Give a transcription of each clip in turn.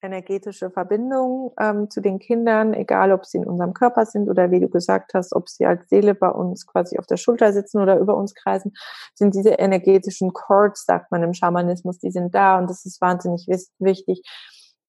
energetische Verbindung ähm, zu den Kindern, egal ob sie in unserem Körper sind oder wie du gesagt hast, ob sie als Seele bei uns quasi auf der Schulter sitzen oder über uns kreisen, sind diese energetischen Chords, sagt man im Schamanismus, die sind da und das ist wahnsinnig wichtig,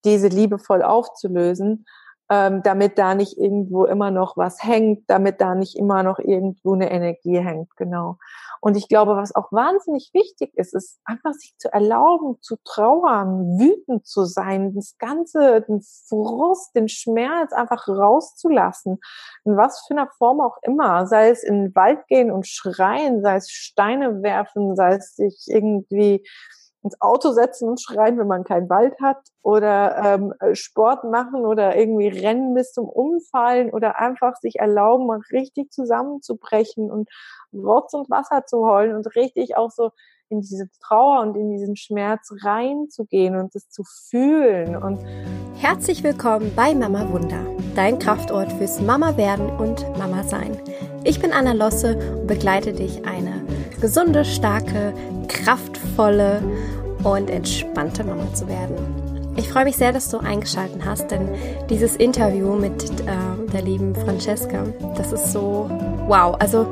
diese liebevoll aufzulösen ähm, damit da nicht irgendwo immer noch was hängt, damit da nicht immer noch irgendwo eine Energie hängt, genau. Und ich glaube, was auch wahnsinnig wichtig ist, ist einfach sich zu erlauben, zu trauern, wütend zu sein, das Ganze, den Frust, den Schmerz einfach rauszulassen, in was für einer Form auch immer, sei es in den Wald gehen und schreien, sei es Steine werfen, sei es sich irgendwie ins Auto setzen und schreien, wenn man keinen Wald hat oder ähm, Sport machen oder irgendwie rennen bis zum Umfallen oder einfach sich erlauben, mal richtig zusammenzubrechen und Rotz und Wasser zu heulen und richtig auch so in diese Trauer und in diesen Schmerz reinzugehen und es zu fühlen und Herzlich willkommen bei Mama Wunder, dein Kraftort fürs Mama werden und Mama sein. Ich bin Anna Losse und begleite dich eine gesunde, starke, kraftvolle und entspannte Mama zu werden. Ich freue mich sehr, dass du eingeschaltet hast, denn dieses Interview mit äh, der lieben Francesca, das ist so wow. Also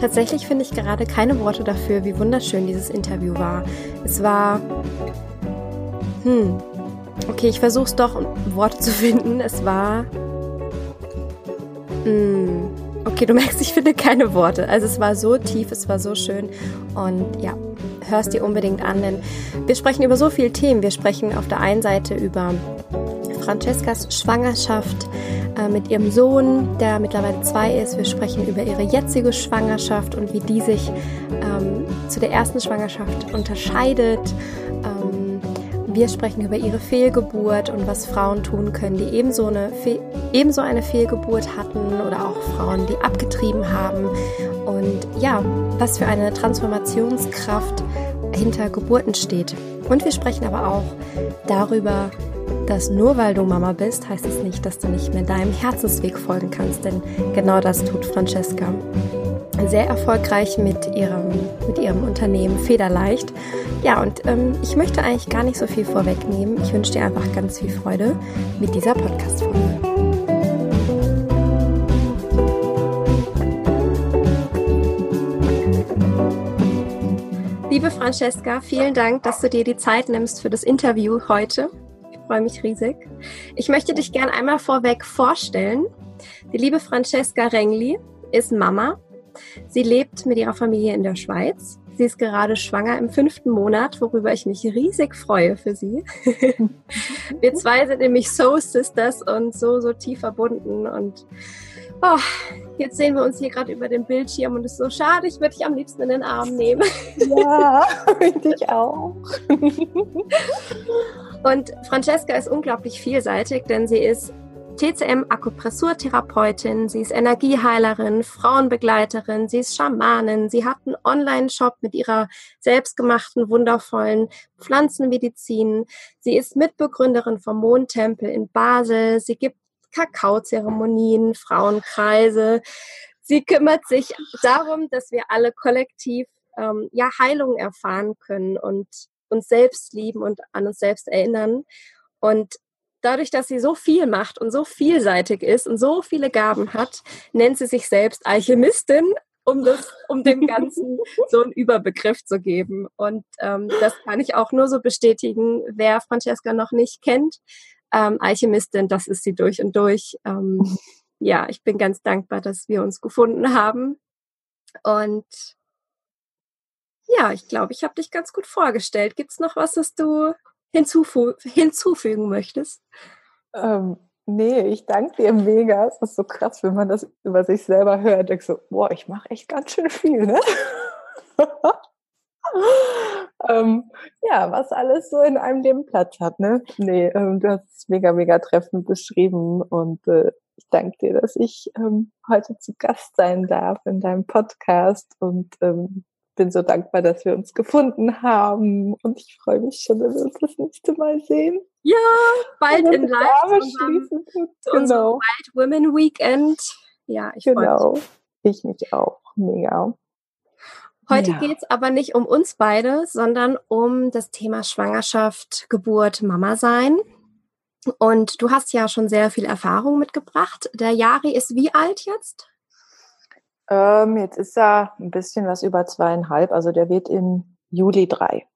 tatsächlich finde ich gerade keine Worte dafür, wie wunderschön dieses Interview war. Es war, hm, okay, ich versuche es doch, Worte zu finden. Es war, hm, okay, du merkst, ich finde keine Worte. Also es war so tief, es war so schön und ja, hörst dir unbedingt an, denn wir sprechen über so viele Themen. Wir sprechen auf der einen Seite über Francescas Schwangerschaft äh, mit ihrem Sohn, der mittlerweile zwei ist. Wir sprechen über ihre jetzige Schwangerschaft und wie die sich ähm, zu der ersten Schwangerschaft unterscheidet. Ähm, wir sprechen über ihre Fehlgeburt und was Frauen tun können, die ebenso eine, ebenso eine Fehlgeburt hatten oder auch Frauen, die abgetrieben haben. Und ja, was für eine Transformationskraft hinter Geburten steht. Und wir sprechen aber auch darüber, dass nur weil du Mama bist, heißt es nicht, dass du nicht mehr deinem Herzensweg folgen kannst, denn genau das tut Francesca. Sehr erfolgreich mit ihrem, mit ihrem Unternehmen Federleicht. Ja, und ähm, ich möchte eigentlich gar nicht so viel vorwegnehmen. Ich wünsche dir einfach ganz viel Freude mit dieser Podcast-Folge. Liebe Francesca, vielen Dank, dass du dir die Zeit nimmst für das Interview heute. Ich freue mich riesig. Ich möchte dich gerne einmal vorweg vorstellen. Die liebe Francesca Rengli ist Mama. Sie lebt mit ihrer Familie in der Schweiz. Sie ist gerade schwanger im fünften Monat, worüber ich mich riesig freue für sie. Wir zwei sind nämlich Soul Sisters und so, so tief verbunden und Oh, jetzt sehen wir uns hier gerade über den Bildschirm und es ist so schade, ich würde dich am liebsten in den Arm nehmen. Ja, ich auch. Und Francesca ist unglaublich vielseitig, denn sie ist TCM-Akupressurtherapeutin, sie ist Energieheilerin, Frauenbegleiterin, sie ist Schamanin, sie hat einen Online-Shop mit ihrer selbstgemachten, wundervollen Pflanzenmedizin, sie ist Mitbegründerin vom Mondtempel in Basel, sie gibt Kakaozeremonien, Frauenkreise. Sie kümmert sich darum, dass wir alle kollektiv ähm, ja Heilung erfahren können und uns selbst lieben und an uns selbst erinnern. Und dadurch, dass sie so viel macht und so vielseitig ist und so viele Gaben hat, nennt sie sich selbst Alchemistin, um das, um dem Ganzen so einen Überbegriff zu geben. Und ähm, das kann ich auch nur so bestätigen. Wer Francesca noch nicht kennt, ähm, Alchemistin, das ist sie durch und durch. Ähm, ja, ich bin ganz dankbar, dass wir uns gefunden haben. Und ja, ich glaube, ich habe dich ganz gut vorgestellt. Gibt es noch was, was du hinzufü hinzufügen möchtest? Ähm, nee, ich danke dir mega. Es ist so krass, wenn man das über sich selber hört. Ich so, boah, ich mache echt ganz schön viel, ne? ähm, ja, was alles so in einem Leben Platz hat, ne? Nee, ähm, du hast es mega, mega treffend beschrieben und äh, ich danke dir, dass ich ähm, heute zu Gast sein darf in deinem Podcast und ähm, bin so dankbar, dass wir uns gefunden haben und ich freue mich schon, wenn wir uns das nächste Mal sehen. Ja, bald in live zu genau. Wild Women Weekend. Ja, ich genau. Ich mich auch. Mega. Heute ja. geht es aber nicht um uns beide, sondern um das Thema Schwangerschaft, Geburt, Mama sein. Und du hast ja schon sehr viel Erfahrung mitgebracht. Der Jari ist wie alt jetzt? Ähm, jetzt ist er ein bisschen was über zweieinhalb. Also der wird im Juli drei.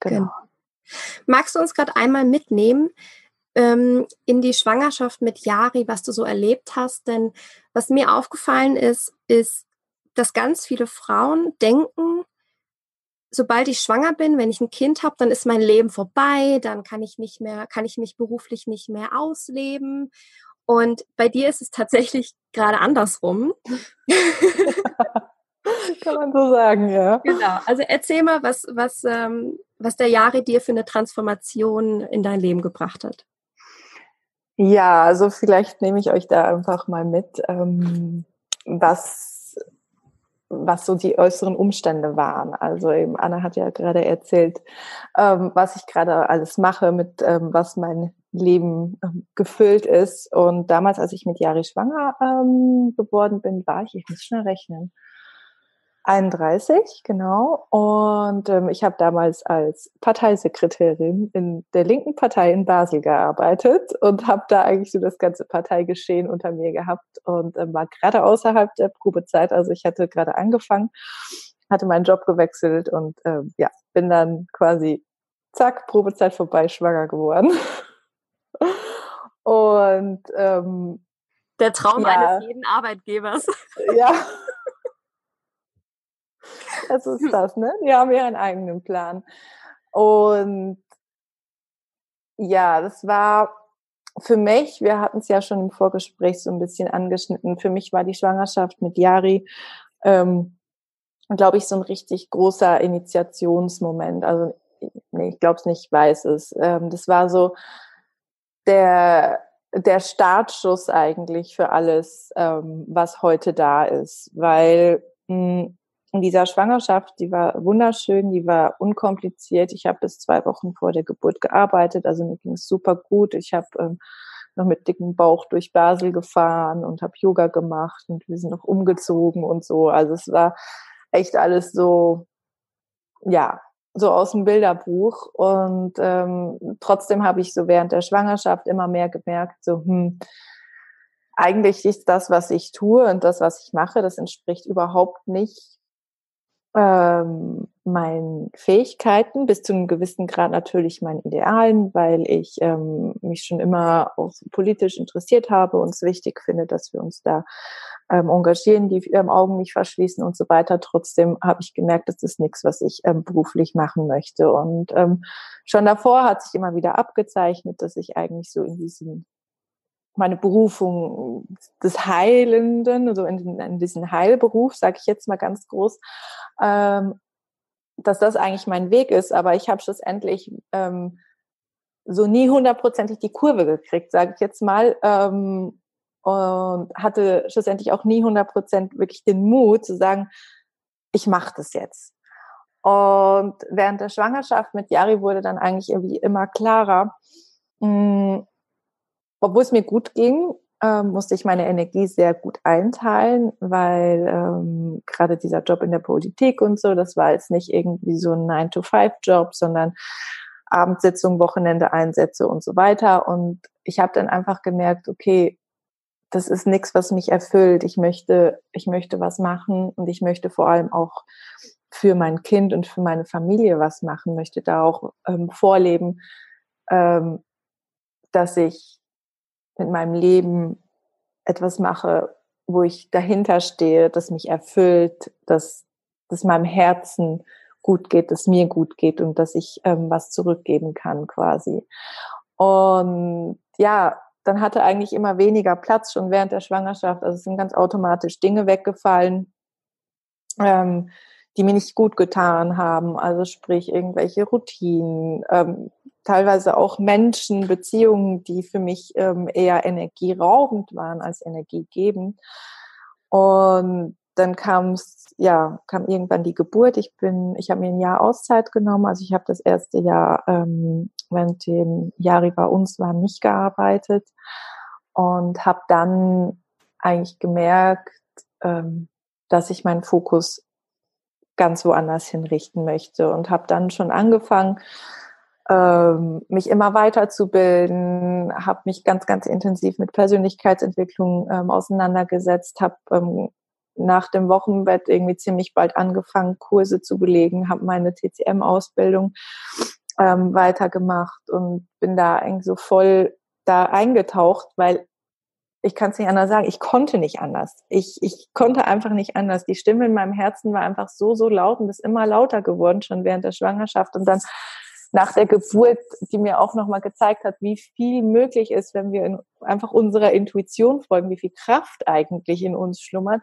Genau. genau. Magst du uns gerade einmal mitnehmen ähm, in die Schwangerschaft mit Jari, was du so erlebt hast? Denn was mir aufgefallen ist, ist, dass ganz viele Frauen denken, sobald ich schwanger bin, wenn ich ein Kind habe, dann ist mein Leben vorbei, dann kann ich nicht mehr, kann ich mich beruflich nicht mehr ausleben. Und bei dir ist es tatsächlich gerade andersrum. kann man so sagen, ja. Genau. Also erzähl mal, was, was, ähm, was der Jahre dir für eine Transformation in dein Leben gebracht hat. Ja, also vielleicht nehme ich euch da einfach mal mit, ähm, was was so die äußeren Umstände waren. Also eben Anna hat ja gerade erzählt, ähm, was ich gerade alles mache, mit ähm, was mein Leben ähm, gefüllt ist. Und damals, als ich mit Jari schwanger ähm, geworden bin, war ich, ich muss schnell rechnen, 31, genau. Und ähm, ich habe damals als Parteisekretärin in der linken Partei in Basel gearbeitet und habe da eigentlich so das ganze Parteigeschehen unter mir gehabt und ähm, war gerade außerhalb der Probezeit. Also ich hatte gerade angefangen, hatte meinen Job gewechselt und ähm, ja, bin dann quasi zack, Probezeit vorbei, schwanger geworden. und ähm, der Traum ja, eines jeden Arbeitgebers. Ja. Das ist hm. das, ne? Die haben ihren eigenen Plan. Und ja, das war für mich, wir hatten es ja schon im Vorgespräch so ein bisschen angeschnitten, für mich war die Schwangerschaft mit Yari, ähm, glaube ich, so ein richtig großer Initiationsmoment. Also, nee, ich glaube es nicht, ich weiß es. Ähm, das war so der, der Startschuss eigentlich für alles, ähm, was heute da ist. Weil mh, hm, in dieser Schwangerschaft, die war wunderschön, die war unkompliziert. Ich habe bis zwei Wochen vor der Geburt gearbeitet, also mir ging es super gut. Ich habe ähm, noch mit dickem Bauch durch Basel gefahren und habe Yoga gemacht und wir sind noch umgezogen und so. Also es war echt alles so, ja, so aus dem Bilderbuch. Und ähm, trotzdem habe ich so während der Schwangerschaft immer mehr gemerkt, so, hm, eigentlich ist das, was ich tue und das, was ich mache, das entspricht überhaupt nicht ähm, meinen Fähigkeiten, bis zu einem gewissen Grad natürlich meinen Idealen, weil ich ähm, mich schon immer auch politisch interessiert habe und es wichtig finde, dass wir uns da ähm, engagieren, die ähm, Augen nicht verschließen und so weiter. Trotzdem habe ich gemerkt, das ist nichts, was ich ähm, beruflich machen möchte. Und ähm, schon davor hat sich immer wieder abgezeichnet, dass ich eigentlich so in diesem meine Berufung des Heilenden, also in, in diesen Heilberuf, sage ich jetzt mal ganz groß, ähm, dass das eigentlich mein Weg ist. Aber ich habe schlussendlich ähm, so nie hundertprozentig die Kurve gekriegt, sage ich jetzt mal. Ähm, und hatte schlussendlich auch nie hundertprozentig wirklich den Mut zu sagen, ich mache das jetzt. Und während der Schwangerschaft mit Yari wurde dann eigentlich irgendwie immer klarer, mh, hm, obwohl es mir gut ging, ähm, musste ich meine Energie sehr gut einteilen, weil ähm, gerade dieser Job in der Politik und so, das war jetzt nicht irgendwie so ein 9-to-5-Job, sondern Abendsitzung, Wochenende Einsätze und so weiter. Und ich habe dann einfach gemerkt, okay, das ist nichts, was mich erfüllt. Ich möchte, ich möchte was machen und ich möchte vor allem auch für mein Kind und für meine Familie was machen, möchte da auch ähm, vorleben, ähm, dass ich mit meinem Leben etwas mache, wo ich dahinter stehe, das mich erfüllt, dass dass meinem Herzen gut geht, dass mir gut geht und dass ich ähm, was zurückgeben kann quasi. Und ja, dann hatte eigentlich immer weniger Platz schon während der Schwangerschaft. Also es sind ganz automatisch Dinge weggefallen, ähm, die mir nicht gut getan haben. Also sprich irgendwelche Routinen, ähm, teilweise auch Menschen, Beziehungen, die für mich ähm, eher energieraubend waren als energiegebend. Und dann kam es, ja, kam irgendwann die Geburt. Ich bin, ich habe mir ein Jahr Auszeit genommen. Also ich habe das erste Jahr, ähm, während dem Jahre bei uns war, nicht gearbeitet und habe dann eigentlich gemerkt, ähm, dass ich meinen Fokus ganz woanders hinrichten möchte und habe dann schon angefangen, ähm, mich immer weiterzubilden, habe mich ganz, ganz intensiv mit Persönlichkeitsentwicklung ähm, auseinandergesetzt, habe ähm, nach dem Wochenbett irgendwie ziemlich bald angefangen, Kurse zu belegen, habe meine TCM-Ausbildung ähm, weitergemacht und bin da eigentlich so voll da eingetaucht, weil ich kann es nicht anders sagen, ich konnte nicht anders. Ich, ich konnte einfach nicht anders. Die Stimme in meinem Herzen war einfach so, so laut und ist immer lauter geworden, schon während der Schwangerschaft. Und dann nach der Geburt, die mir auch nochmal gezeigt hat, wie viel möglich ist, wenn wir in, einfach unserer Intuition folgen, wie viel Kraft eigentlich in uns schlummert.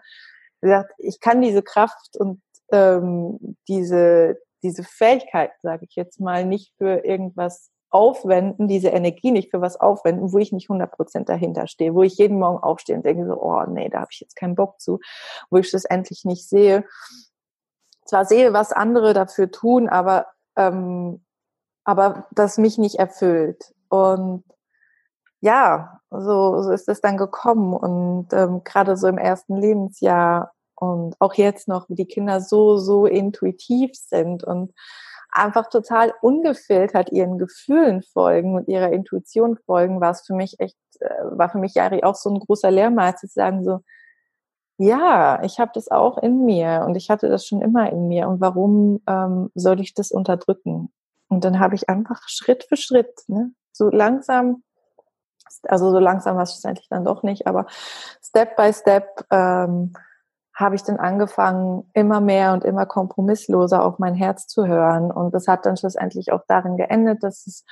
Wie gesagt, ich kann diese Kraft und ähm, diese, diese Fähigkeit, sage ich jetzt mal, nicht für irgendwas aufwenden, diese Energie nicht für was aufwenden, wo ich nicht 100% dahinter stehe, wo ich jeden Morgen aufstehe und denke so, oh nee, da habe ich jetzt keinen Bock zu, wo ich das endlich nicht sehe. Zwar sehe, was andere dafür tun, aber ähm, aber das mich nicht erfüllt. Und ja, so, so ist es dann gekommen. Und ähm, gerade so im ersten Lebensjahr und auch jetzt noch, wie die Kinder so, so intuitiv sind und einfach total ungefiltert ihren Gefühlen folgen und ihrer Intuition folgen, war es für mich echt, äh, war für mich Jari auch so ein großer Lehrmal zu sagen so, ja, ich habe das auch in mir und ich hatte das schon immer in mir und warum ähm, soll ich das unterdrücken? Und dann habe ich einfach Schritt für Schritt, ne, so langsam, also so langsam war es schlussendlich dann doch nicht, aber Step by Step ähm, habe ich dann angefangen, immer mehr und immer kompromissloser auf mein Herz zu hören. Und das hat dann schlussendlich auch darin geendet, dass es,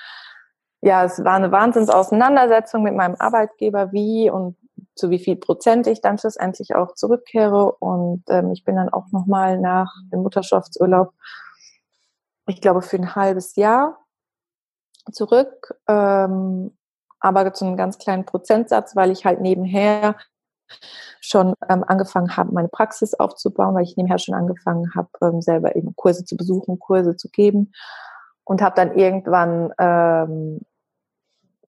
ja, es war eine Wahnsinnsauseinandersetzung mit meinem Arbeitgeber, wie und zu wie viel Prozent ich dann schlussendlich auch zurückkehre. Und ähm, ich bin dann auch nochmal nach dem Mutterschaftsurlaub ich glaube, für ein halbes Jahr zurück, ähm, aber zu einem ganz kleinen Prozentsatz, weil ich halt nebenher schon ähm, angefangen habe, meine Praxis aufzubauen, weil ich nebenher schon angefangen habe, ähm, selber eben Kurse zu besuchen, Kurse zu geben und habe dann irgendwann ähm,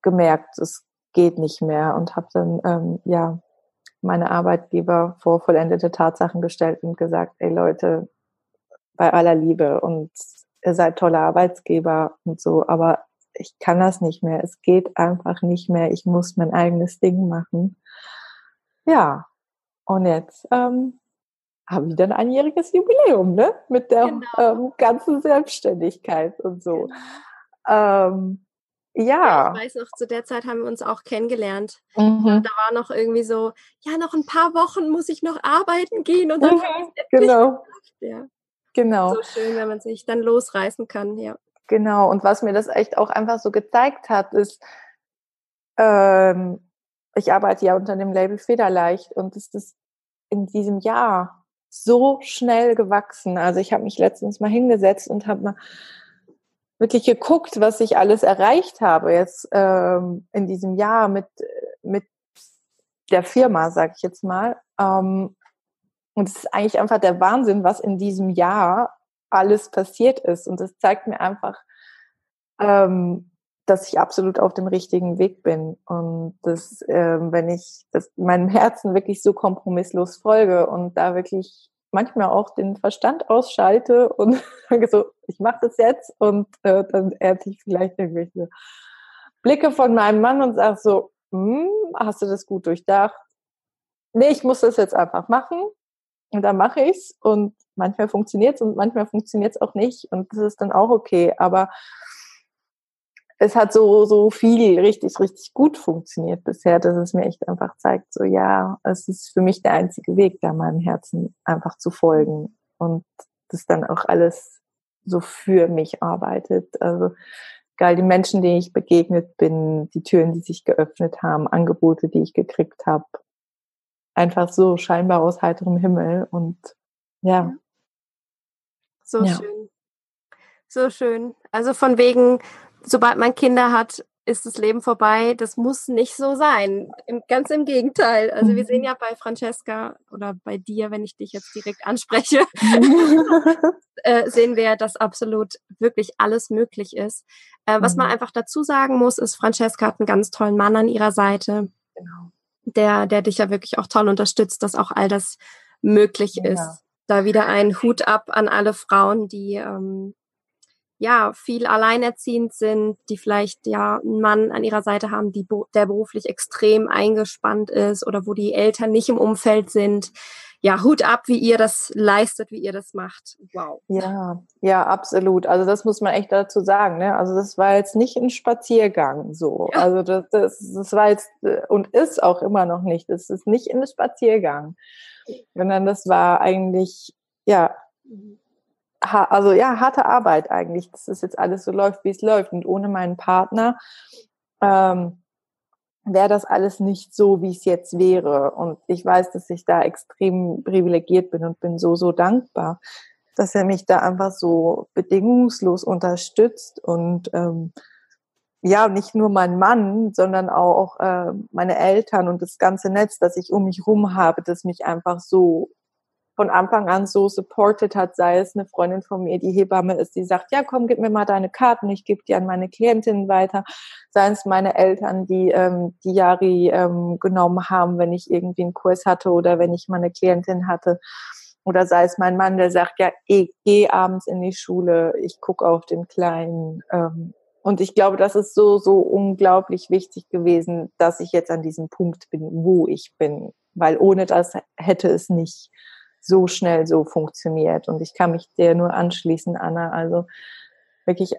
gemerkt, es geht nicht mehr und habe dann ähm, ja meine Arbeitgeber vor vollendete Tatsachen gestellt und gesagt, ey Leute, bei aller Liebe und ihr seid tolle Arbeitsgeber und so, aber ich kann das nicht mehr. Es geht einfach nicht mehr. Ich muss mein eigenes Ding machen. Ja, und jetzt ähm, habe ich dann ein einjähriges Jubiläum, ne? Mit der genau. ähm, ganzen Selbstständigkeit und so. Genau. Ähm, ja. ja. Ich weiß noch, zu der Zeit haben wir uns auch kennengelernt. Mhm. Da war noch irgendwie so, ja, noch ein paar Wochen muss ich noch arbeiten gehen und dann mhm, genau. Ja. Genau. So schön, wenn man sich dann losreißen kann, ja. Genau. Und was mir das echt auch einfach so gezeigt hat, ist, ähm, ich arbeite ja unter dem Label Federleicht und es ist in diesem Jahr so schnell gewachsen. Also ich habe mich letztens mal hingesetzt und habe mal wirklich geguckt, was ich alles erreicht habe jetzt ähm, in diesem Jahr mit mit der Firma, sag ich jetzt mal. Ähm, und es ist eigentlich einfach der Wahnsinn, was in diesem Jahr alles passiert ist. Und es zeigt mir einfach, ähm, dass ich absolut auf dem richtigen Weg bin. Und dass, ähm, wenn ich das meinem Herzen wirklich so kompromisslos folge und da wirklich manchmal auch den Verstand ausschalte und sage so, ich mache das jetzt und äh, dann ernte ich vielleicht irgendwelche Blicke von meinem Mann und sage so, hm, hast du das gut durchdacht? Nee, ich muss das jetzt einfach machen. Und dann mache ich's und manchmal funktioniert's und manchmal funktioniert's auch nicht und das ist dann auch okay. Aber es hat so, so viel richtig, richtig gut funktioniert bisher, dass es mir echt einfach zeigt, so ja, es ist für mich der einzige Weg, da meinem Herzen einfach zu folgen und das dann auch alles so für mich arbeitet. Also egal die Menschen, denen ich begegnet bin, die Türen, die sich geöffnet haben, Angebote, die ich gekriegt habe, einfach so scheinbar aus heiterem Himmel und ja. So ja. schön. So schön. Also von wegen, sobald man Kinder hat, ist das Leben vorbei. Das muss nicht so sein. Ganz im Gegenteil. Also wir sehen mhm. ja bei Francesca oder bei dir, wenn ich dich jetzt direkt anspreche, äh, sehen wir, dass absolut wirklich alles möglich ist. Äh, was man mhm. einfach dazu sagen muss, ist, Francesca hat einen ganz tollen Mann an ihrer Seite. Genau der, der dich ja wirklich auch toll unterstützt, dass auch all das möglich ist. Da wieder ein Hut ab an alle Frauen, die, ähm, ja viel alleinerziehend sind, die vielleicht ja einen Mann an ihrer Seite haben, die der beruflich extrem eingespannt ist oder wo die Eltern nicht im Umfeld sind. Ja, Hut ab, wie ihr das leistet, wie ihr das macht. Wow. Ja, ja, absolut. Also das muss man echt dazu sagen. Ne? Also das war jetzt nicht ein Spaziergang so. Ja. Also das, das, das war jetzt äh, und ist auch immer noch nicht. Das ist nicht ein Spaziergang, sondern das war eigentlich ja also ja, harte Arbeit eigentlich, dass das jetzt alles so läuft, wie es läuft. Und ohne meinen Partner ähm, wäre das alles nicht so, wie es jetzt wäre. Und ich weiß, dass ich da extrem privilegiert bin und bin so, so dankbar, dass er mich da einfach so bedingungslos unterstützt und ähm, ja, nicht nur mein Mann, sondern auch äh, meine Eltern und das ganze Netz, das ich um mich rum habe, das mich einfach so von Anfang an so supported hat, sei es eine Freundin von mir, die Hebamme ist, die sagt, ja komm, gib mir mal deine Karten, ich gebe die an meine Klientinnen weiter, sei es meine Eltern, die ähm, die Jari ähm, genommen haben, wenn ich irgendwie einen Kurs hatte oder wenn ich mal eine Klientin hatte. Oder sei es mein Mann, der sagt, ja, ich geh abends in die Schule, ich gucke auf den Kleinen. Ähm, und ich glaube, das ist so, so unglaublich wichtig gewesen, dass ich jetzt an diesem Punkt bin, wo ich bin. Weil ohne das hätte es nicht so schnell so funktioniert. Und ich kann mich dir nur anschließen, Anna. Also wirklich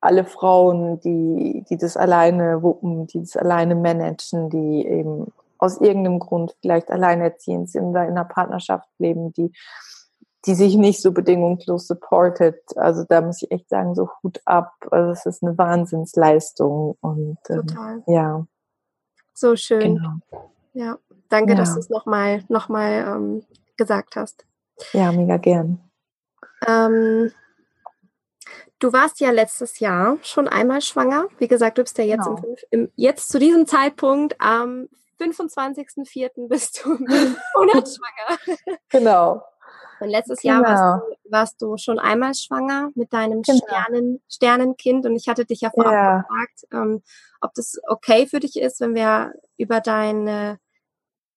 alle Frauen, die, die das alleine wuppen, die das alleine managen, die eben aus irgendeinem Grund vielleicht alleinerziehend sind in einer Partnerschaft leben, die, die sich nicht so bedingungslos supportet. Also da muss ich echt sagen, so Hut ab. Also es ist eine Wahnsinnsleistung und ähm, ja. So schön. Genau. Ja, danke, ja. dass du es nochmal noch mal, ähm, gesagt hast. Ja, mega gern. Ähm, du warst ja letztes Jahr schon einmal schwanger. Wie gesagt, du bist ja jetzt, genau. im, im, jetzt zu diesem Zeitpunkt am 25.04. bist du Monat schwanger. Genau. Und letztes genau. Jahr warst du, warst du, schon einmal schwanger mit deinem genau. Sternen, Sternenkind und ich hatte dich ja vorab ja. gefragt, ähm, ob das okay für dich ist, wenn wir über deine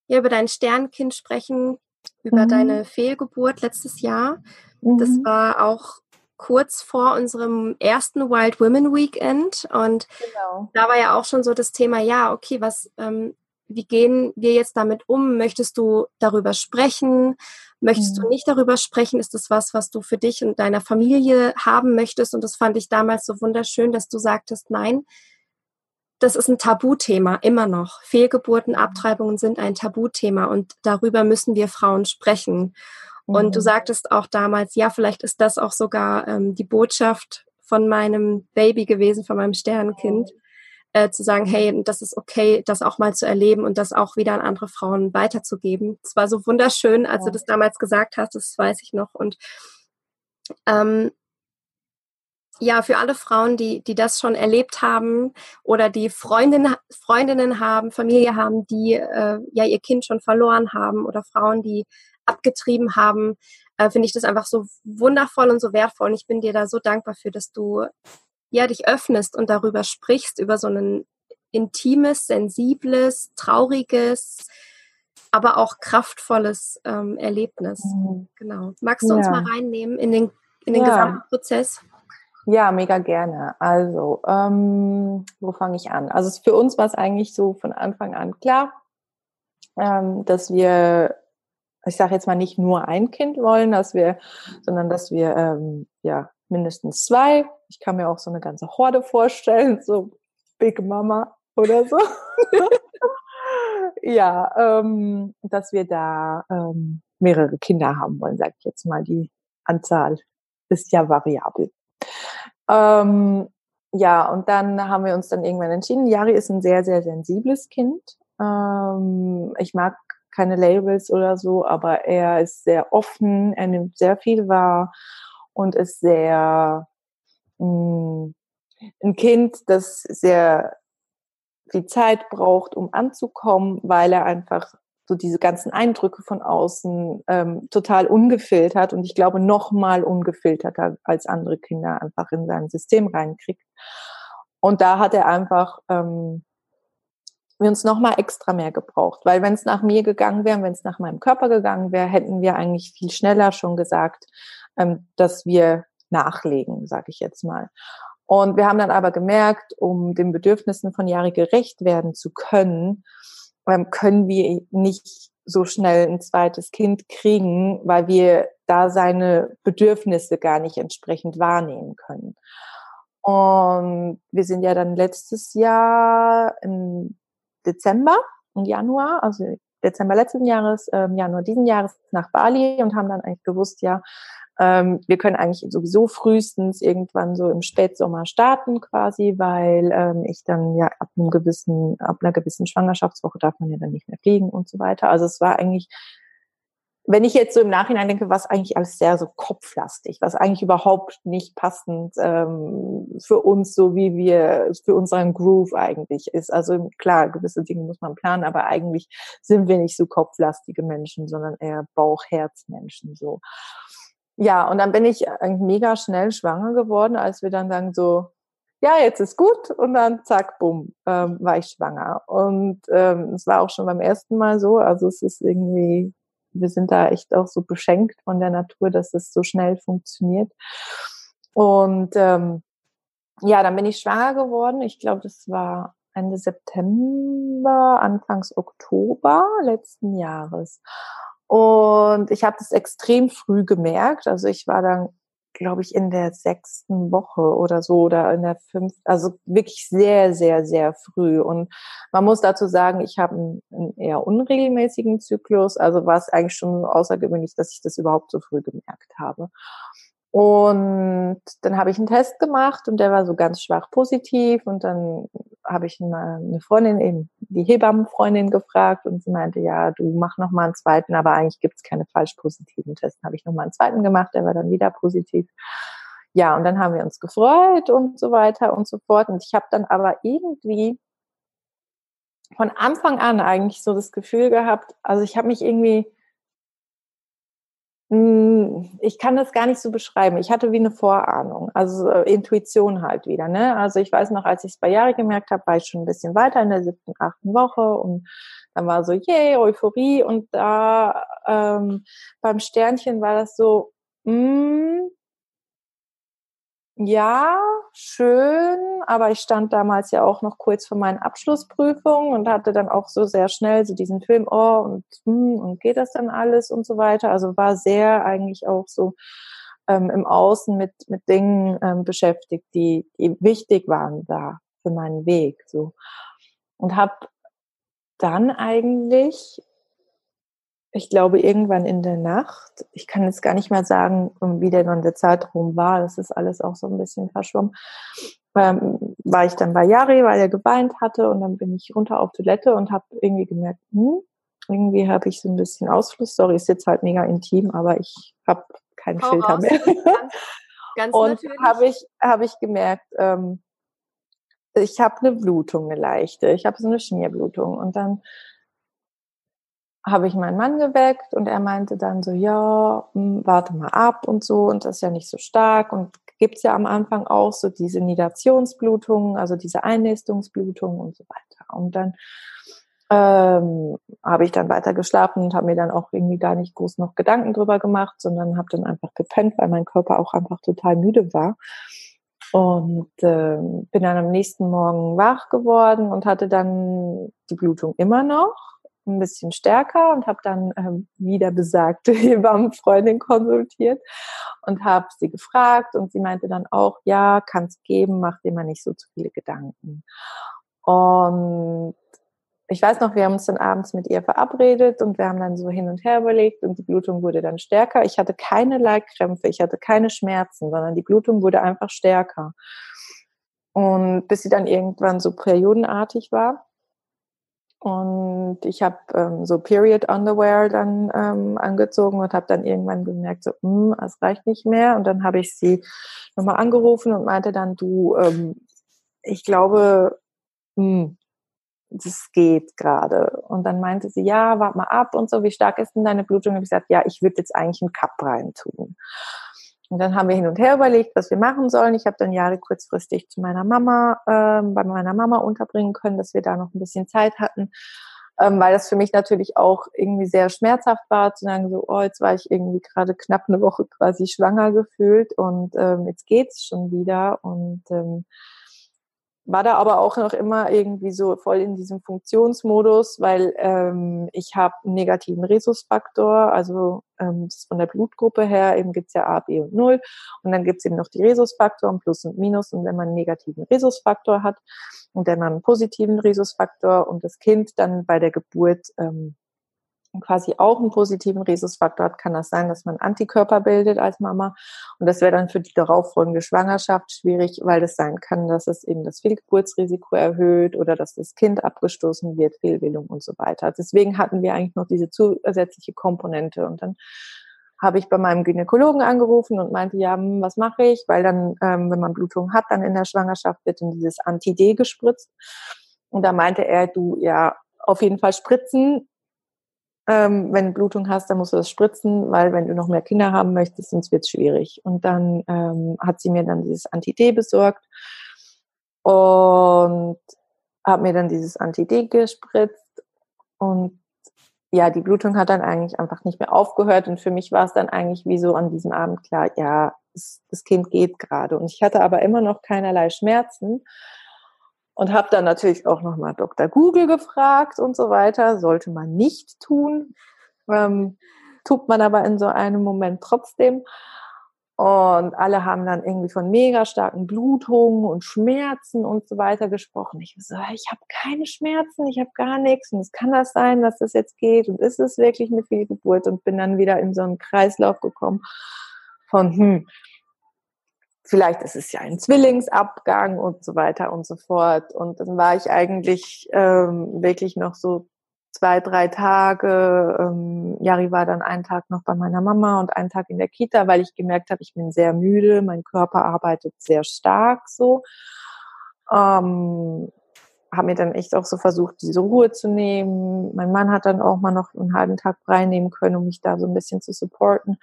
ja, über dein Sternkind sprechen, über mhm. deine Fehlgeburt letztes Jahr. Mhm. Das war auch kurz vor unserem ersten Wild Women Weekend und genau. da war ja auch schon so das Thema, ja, okay, was, ähm, wie gehen wir jetzt damit um? Möchtest du darüber sprechen? Möchtest mhm. du nicht darüber sprechen? Ist das was, was du für dich und deiner Familie haben möchtest? Und das fand ich damals so wunderschön, dass du sagtest, nein, das ist ein Tabuthema, immer noch. Fehlgeburten, mhm. Abtreibungen sind ein Tabuthema und darüber müssen wir Frauen sprechen. Und du mhm. sagtest auch damals, ja, vielleicht ist das auch sogar ähm, die Botschaft von meinem Baby gewesen, von meinem Sternenkind, äh, zu sagen, hey, das ist okay, das auch mal zu erleben und das auch wieder an andere Frauen weiterzugeben. Es war so wunderschön, als du das damals gesagt hast, das weiß ich noch. Und ähm, ja, für alle Frauen, die, die das schon erlebt haben oder die Freundinnen, Freundinnen haben, Familie haben, die äh, ja ihr Kind schon verloren haben oder Frauen, die abgetrieben haben, äh, finde ich das einfach so wundervoll und so wertvoll. Und ich bin dir da so dankbar für, dass du ja dich öffnest und darüber sprichst, über so ein intimes, sensibles, trauriges, aber auch kraftvolles ähm, Erlebnis. Mhm. Genau. Magst du ja. uns mal reinnehmen in den, in den ja. gesamten Prozess? Ja, mega gerne. Also, ähm, wo fange ich an? Also für uns war es eigentlich so von Anfang an klar, ähm, dass wir, ich sage jetzt mal nicht nur ein Kind wollen, dass wir, sondern dass wir ähm, ja mindestens zwei. Ich kann mir auch so eine ganze Horde vorstellen, so Big Mama oder so. ja, ähm, dass wir da ähm, mehrere Kinder haben wollen, sage ich jetzt mal. Die Anzahl ist ja variabel. Ähm, ja, und dann haben wir uns dann irgendwann entschieden. Yari ist ein sehr, sehr sensibles Kind. Ähm, ich mag keine Labels oder so, aber er ist sehr offen, er nimmt sehr viel wahr und ist sehr mh, mm, ein Kind, das sehr viel Zeit braucht, um anzukommen, weil er einfach so diese ganzen Eindrücke von außen ähm, total ungefiltert und ich glaube noch mal ungefilterter als andere Kinder einfach in sein System reinkriegt. Und da hat er einfach ähm, wir uns noch mal extra mehr gebraucht, weil wenn es nach mir gegangen wäre, wenn es nach meinem Körper gegangen wäre, hätten wir eigentlich viel schneller schon gesagt, ähm, dass wir nachlegen, sage ich jetzt mal. Und wir haben dann aber gemerkt, um den Bedürfnissen von Jari gerecht werden zu können, können wir nicht so schnell ein zweites Kind kriegen, weil wir da seine Bedürfnisse gar nicht entsprechend wahrnehmen können. Und wir sind ja dann letztes Jahr im Dezember, im Januar, also Dezember letzten Jahres, ähm, Januar diesen Jahres nach Bali und haben dann eigentlich gewusst, ja, ähm, wir können eigentlich sowieso frühestens irgendwann so im Spätsommer starten quasi, weil ähm, ich dann ja ab einem gewissen, ab einer gewissen Schwangerschaftswoche darf man ja dann nicht mehr fliegen und so weiter. Also es war eigentlich, wenn ich jetzt so im Nachhinein denke, was eigentlich alles sehr so kopflastig, was eigentlich überhaupt nicht passend ähm, für uns, so wie wir, für unseren Groove eigentlich ist. Also klar, gewisse Dinge muss man planen, aber eigentlich sind wir nicht so kopflastige Menschen, sondern eher Bauch-Herz-Menschen so. Ja, und dann bin ich eigentlich mega schnell schwanger geworden, als wir dann sagen so, ja, jetzt ist gut und dann zack, bumm, ähm, war ich schwanger. Und ähm, es war auch schon beim ersten Mal so, also es ist irgendwie, wir sind da echt auch so beschenkt von der Natur, dass es so schnell funktioniert. Und ähm, ja, dann bin ich schwanger geworden. Ich glaube, das war Ende September, Anfangs Oktober letzten Jahres. Und ich habe das extrem früh gemerkt. Also ich war dann, glaube ich, in der sechsten Woche oder so oder in der fünften, also wirklich sehr, sehr, sehr früh. Und man muss dazu sagen, ich habe einen, einen eher unregelmäßigen Zyklus. Also war es eigentlich schon außergewöhnlich, dass ich das überhaupt so früh gemerkt habe. Und dann habe ich einen Test gemacht und der war so ganz schwach positiv. Und dann habe ich eine Freundin, eben die Hebammenfreundin gefragt und sie meinte, ja, du mach noch mal einen zweiten, aber eigentlich gibt es keine falsch positiven Tests. Habe ich noch mal einen zweiten gemacht, der war dann wieder positiv. Ja, und dann haben wir uns gefreut und so weiter und so fort. Und ich habe dann aber irgendwie von Anfang an eigentlich so das Gefühl gehabt, also ich habe mich irgendwie ich kann das gar nicht so beschreiben. Ich hatte wie eine Vorahnung, also Intuition halt wieder. Ne? Also ich weiß noch, als ich es bei Jahre gemerkt habe, war ich schon ein bisschen weiter in der siebten, achten Woche und dann war so, yay, Euphorie und da ähm, beim Sternchen war das so, mh, hm, ja, schön, aber ich stand damals ja auch noch kurz vor meinen Abschlussprüfungen und hatte dann auch so sehr schnell so diesen Film, oh, und, hm, und geht das dann alles und so weiter. Also war sehr eigentlich auch so ähm, im Außen mit, mit Dingen ähm, beschäftigt, die, die wichtig waren da für meinen Weg. So. Und habe dann eigentlich ich glaube, irgendwann in der Nacht, ich kann jetzt gar nicht mehr sagen, wie der dann der Zeitraum war, das ist alles auch so ein bisschen verschwommen, ähm, war ich dann bei Jari, weil er geweint hatte und dann bin ich runter auf Toilette und habe irgendwie gemerkt, hm, irgendwie habe ich so ein bisschen Ausfluss. Sorry, ist jetzt halt mega intim, aber ich habe keinen Hau Filter raus. mehr. Ganz, ganz und habe ich, hab ich gemerkt, ähm, ich habe eine Blutung, eine leichte. Ich habe so eine Schmierblutung. Und dann habe ich meinen Mann geweckt und er meinte dann so, ja, hm, warte mal ab und so und das ist ja nicht so stark und gibt's ja am Anfang auch so diese Nidationsblutungen, also diese Einnistungsblutungen und so weiter. Und dann ähm, habe ich dann weiter geschlafen und habe mir dann auch irgendwie gar nicht groß noch Gedanken drüber gemacht, sondern habe dann einfach gepennt, weil mein Körper auch einfach total müde war. Und äh, bin dann am nächsten Morgen wach geworden und hatte dann die Blutung immer noch ein bisschen stärker und habe dann ähm, wieder besagte Hebammenfreundin konsultiert und habe sie gefragt und sie meinte dann auch, ja, kann es geben, mach dir mal nicht so zu viele Gedanken. Und ich weiß noch, wir haben uns dann abends mit ihr verabredet und wir haben dann so hin und her überlegt und die Blutung wurde dann stärker. Ich hatte keine Leibkrämpfe, ich hatte keine Schmerzen, sondern die Blutung wurde einfach stärker. Und bis sie dann irgendwann so periodenartig war, und ich habe ähm, so Period Underwear dann ähm, angezogen und habe dann irgendwann gemerkt, so, hm, es reicht nicht mehr. Und dann habe ich sie nochmal angerufen und meinte dann, du, ähm, ich glaube, hm, das geht gerade. Und dann meinte sie, ja, warte mal ab und so, wie stark ist denn deine Blutung? Und ich gesagt, ja, ich würde jetzt eigentlich einen Cup rein tun. Und dann haben wir hin und her überlegt, was wir machen sollen. Ich habe dann Jahre kurzfristig zu meiner Mama, ähm, bei meiner Mama unterbringen können, dass wir da noch ein bisschen Zeit hatten. ähm, weil das für mich natürlich auch irgendwie sehr schmerzhaft war, zu sagen so, oh, jetzt war ich irgendwie gerade knapp eine Woche quasi schwanger gefühlt und ähm, jetzt geht's schon wieder und ähm, war da aber auch noch immer irgendwie so voll in diesem Funktionsmodus, weil ähm, ich habe einen negativen Rhesusfaktor, also ähm, von der Blutgruppe her eben gibt's ja A, B und Null. Und dann gibt's eben noch die Rhesusfaktoren Plus und Minus. Und wenn man einen negativen Rhesusfaktor hat und dann einen positiven Rhesusfaktor und das Kind dann bei der Geburt ähm, quasi auch einen positiven Rhesusfaktor hat, kann das sein, dass man Antikörper bildet als Mama. Und das wäre dann für die darauffolgende Schwangerschaft schwierig, weil das sein kann, dass es eben das Fehlgeburtsrisiko erhöht oder dass das Kind abgestoßen wird, Fehlbildung und so weiter. Deswegen hatten wir eigentlich noch diese zusätzliche Komponente. Und dann habe ich bei meinem Gynäkologen angerufen und meinte, ja, hm, was mache ich? Weil dann, ähm, wenn man Blutung hat, dann in der Schwangerschaft wird dann dieses Anti-D gespritzt. Und da meinte er, du, ja, auf jeden Fall spritzen, ähm, wenn du Blutung hast, dann musst du das spritzen, weil wenn du noch mehr Kinder haben möchtest, sonst wird es schwierig. Und dann ähm, hat sie mir dann dieses Anti-D besorgt und hat mir dann dieses Anti-D gespritzt. Und ja, die Blutung hat dann eigentlich einfach nicht mehr aufgehört. Und für mich war es dann eigentlich wie so an diesem Abend klar, ja, das Kind geht gerade. Und ich hatte aber immer noch keinerlei Schmerzen und habe dann natürlich auch nochmal Dr. Google gefragt und so weiter. Sollte man nicht tun, ähm, tut man aber in so einem Moment trotzdem. Und alle haben dann irgendwie von mega starken Blutungen und Schmerzen und so weiter gesprochen. Ich so, ich habe keine Schmerzen, ich habe gar nichts. Und es kann das sein, dass das jetzt geht? Und ist es wirklich eine Fehlgeburt? Und bin dann wieder in so einen Kreislauf gekommen von, hm, vielleicht ist es ja ein Zwillingsabgang und so weiter und so fort. Und dann war ich eigentlich ähm, wirklich noch so zwei, drei Tage. Ähm, Jari war dann einen Tag noch bei meiner Mama und einen Tag in der Kita, weil ich gemerkt habe, ich bin sehr müde, mein Körper arbeitet sehr stark so. Ähm, habe mir dann echt auch so versucht, diese Ruhe zu nehmen. Mein Mann hat dann auch mal noch einen halben Tag frei nehmen können, um mich da so ein bisschen zu supporten.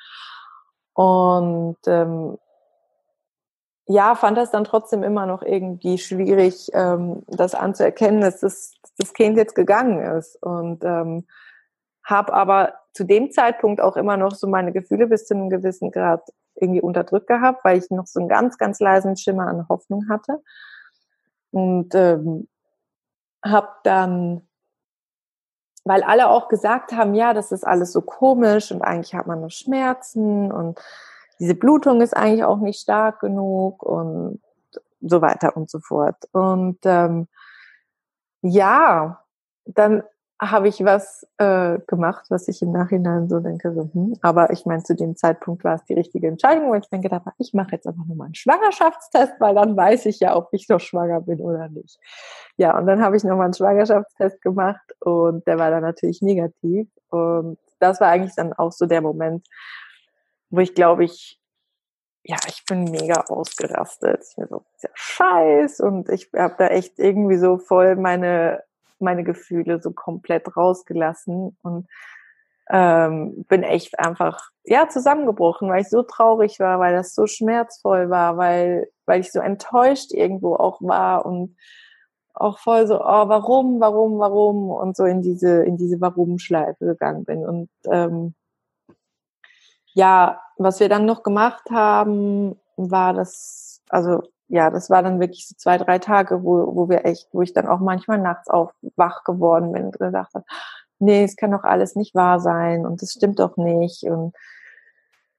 Und ähm, ja, fand das dann trotzdem immer noch irgendwie schwierig, ähm, das anzuerkennen, dass das, das Kind jetzt gegangen ist. Und ähm, habe aber zu dem Zeitpunkt auch immer noch so meine Gefühle bis zu einem gewissen Grad irgendwie unterdrückt gehabt, weil ich noch so einen ganz, ganz leisen Schimmer an Hoffnung hatte. Und ähm, habe dann, weil alle auch gesagt haben, ja, das ist alles so komisch und eigentlich hat man noch Schmerzen und diese Blutung ist eigentlich auch nicht stark genug und so weiter und so fort. Und ähm, ja, dann habe ich was äh, gemacht, was ich im Nachhinein so denke, so, hm, aber ich meine, zu dem Zeitpunkt war es die richtige Entscheidung, weil ich denke, ich mache jetzt einfach nur mal einen Schwangerschaftstest, weil dann weiß ich ja, ob ich noch schwanger bin oder nicht. Ja, und dann habe ich nochmal einen Schwangerschaftstest gemacht und der war dann natürlich negativ. Und das war eigentlich dann auch so der Moment, wo ich glaube ich, ja, ich bin mega ausgerastet. Ich bin so, ja scheiß und ich habe da echt irgendwie so voll meine, meine Gefühle so komplett rausgelassen und ähm, bin echt einfach, ja, zusammengebrochen, weil ich so traurig war, weil das so schmerzvoll war, weil, weil ich so enttäuscht irgendwo auch war und auch voll so, oh, warum, warum, warum und so in diese, in diese Warum-Schleife gegangen bin und ähm, ja, was wir dann noch gemacht haben, war das, also ja, das war dann wirklich so zwei, drei Tage, wo, wo wir echt, wo ich dann auch manchmal nachts auf wach geworden bin und gedacht habe, nee, es kann doch alles nicht wahr sein und das stimmt doch nicht und,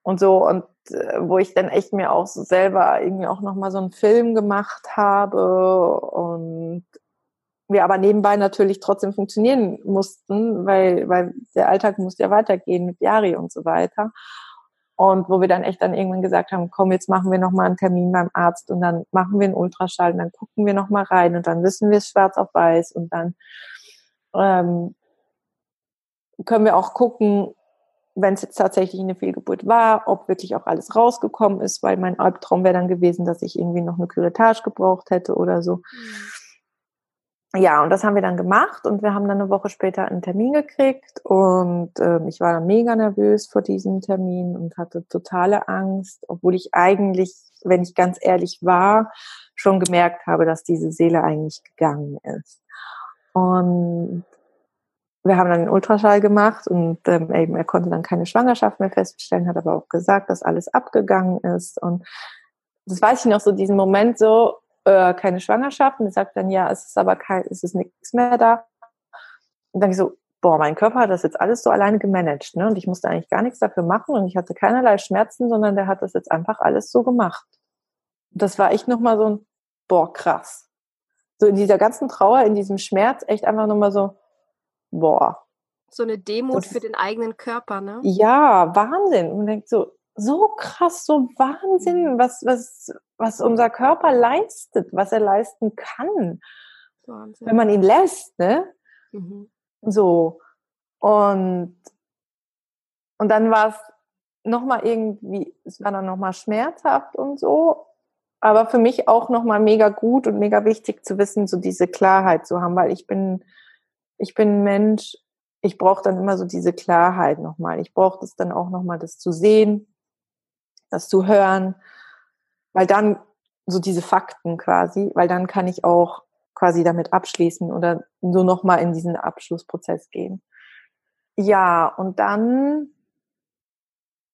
und so und äh, wo ich dann echt mir auch so selber irgendwie auch nochmal so einen Film gemacht habe und wir aber nebenbei natürlich trotzdem funktionieren mussten, weil, weil der Alltag muss ja weitergehen mit Yari und so weiter. Und wo wir dann echt dann irgendwann gesagt haben, komm, jetzt machen wir nochmal einen Termin beim Arzt und dann machen wir einen Ultraschall und dann gucken wir nochmal rein und dann wissen wir es schwarz auf weiß und dann ähm, können wir auch gucken, wenn es jetzt tatsächlich eine Fehlgeburt war, ob wirklich auch alles rausgekommen ist, weil mein Albtraum wäre dann gewesen, dass ich irgendwie noch eine Curettage gebraucht hätte oder so. Mhm ja, und das haben wir dann gemacht und wir haben dann eine Woche später einen Termin gekriegt und äh, ich war dann mega nervös vor diesem Termin und hatte totale Angst, obwohl ich eigentlich, wenn ich ganz ehrlich war, schon gemerkt habe, dass diese Seele eigentlich gegangen ist. Und wir haben dann einen Ultraschall gemacht und ähm, eben er konnte dann keine Schwangerschaft mehr feststellen, hat aber auch gesagt, dass alles abgegangen ist. Und das weiß ich noch so, diesen Moment so, äh, keine Schwangerschaft. Und er sagt dann, ja, es ist aber kein, es ist nichts mehr da. Und dann ich so, boah, mein Körper hat das jetzt alles so alleine gemanagt, ne? Und ich musste eigentlich gar nichts dafür machen und ich hatte keinerlei Schmerzen, sondern der hat das jetzt einfach alles so gemacht. Das war echt nochmal so ein, boah, krass. So in dieser ganzen Trauer, in diesem Schmerz, echt einfach nochmal so, boah. So eine Demut für den eigenen Körper, ne? Ja, Wahnsinn. Und man denkt so, so krass, so Wahnsinn, mhm. was, was, was unser Körper leistet, was er leisten kann. Wahnsinn. Wenn man ihn lässt, ne? Mhm. So. Und, und dann war es nochmal irgendwie, es war dann nochmal schmerzhaft und so, aber für mich auch nochmal mega gut und mega wichtig zu wissen, so diese Klarheit zu haben, weil ich bin, ich bin ein Mensch, ich brauche dann immer so diese Klarheit nochmal. Ich brauche das dann auch nochmal, das zu sehen, das zu hören, weil dann so diese Fakten quasi, weil dann kann ich auch quasi damit abschließen oder so nochmal in diesen Abschlussprozess gehen. Ja, und dann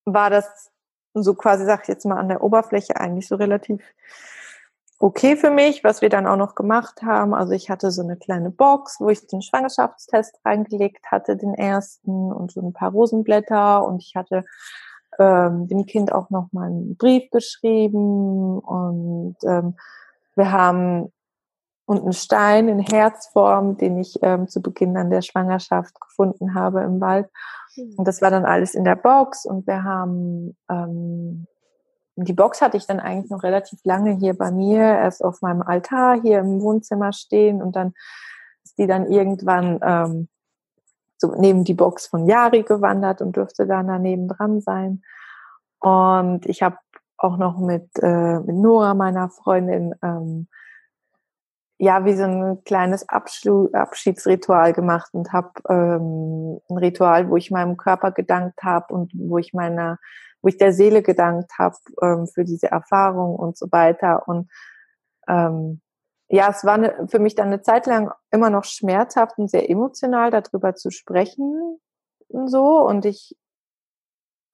war das so quasi, sag ich jetzt mal, an der Oberfläche eigentlich so relativ okay für mich, was wir dann auch noch gemacht haben. Also ich hatte so eine kleine Box, wo ich den Schwangerschaftstest reingelegt hatte, den ersten und so ein paar Rosenblätter und ich hatte ähm, dem Kind auch noch mal einen Brief geschrieben und ähm, wir haben und einen Stein in Herzform, den ich ähm, zu Beginn an der Schwangerschaft gefunden habe im Wald. Hm. Und das war dann alles in der Box und wir haben ähm, die Box hatte ich dann eigentlich noch relativ lange hier bei mir, erst auf meinem Altar hier im Wohnzimmer stehen und dann ist die dann irgendwann ähm, so neben die Box von Yari gewandert und durfte da daneben dran sein. Und ich habe auch noch mit, äh, mit Nora, meiner Freundin, ähm, ja, wie so ein kleines Abschlu Abschiedsritual gemacht und habe ähm, ein Ritual, wo ich meinem Körper gedankt habe und wo ich meiner, wo ich der Seele gedankt habe ähm, für diese Erfahrung und so weiter. Und ähm, ja, es war eine, für mich dann eine Zeit lang immer noch schmerzhaft und sehr emotional, darüber zu sprechen und so. Und ich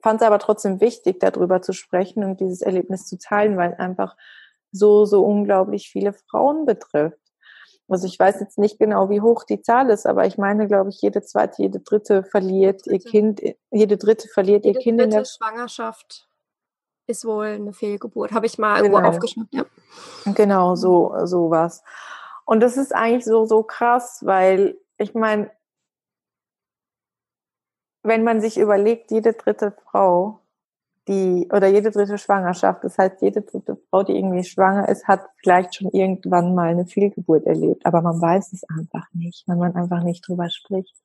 fand es aber trotzdem wichtig, darüber zu sprechen und dieses Erlebnis zu teilen, weil einfach so, so unglaublich viele Frauen betrifft. Also ich weiß jetzt nicht genau, wie hoch die Zahl ist, aber ich meine, glaube ich, jede zweite, jede dritte verliert dritte. ihr Kind, jede dritte verliert jede ihr Kind in der Schwangerschaft ist wohl eine Fehlgeburt. Habe ich mal irgendwo genau. aufgeschnitten. Ja. Genau, so, so was. Und das ist eigentlich so, so krass, weil ich meine, wenn man sich überlegt, jede dritte Frau, die, oder jede dritte Schwangerschaft, das heißt, jede dritte Frau, die irgendwie schwanger ist, hat vielleicht schon irgendwann mal eine Fehlgeburt erlebt, aber man weiß es einfach nicht, wenn man einfach nicht drüber spricht.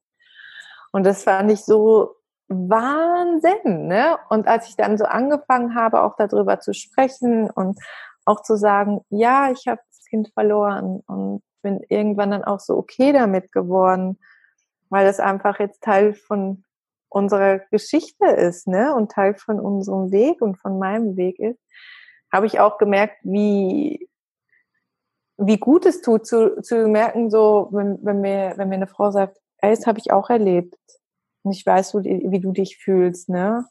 Und das fand ich so Wahnsinn, ne? Und als ich dann so angefangen habe, auch darüber zu sprechen und auch zu sagen, ja, ich habe das Kind verloren und bin irgendwann dann auch so okay damit geworden, weil das einfach jetzt Teil von unserer Geschichte ist, ne? Und Teil von unserem Weg und von meinem Weg ist, habe ich auch gemerkt, wie wie gut es tut zu, zu merken, so wenn, wenn mir wenn mir eine Frau sagt, ey, das habe ich auch erlebt und ich weiß, wie du dich fühlst, ne?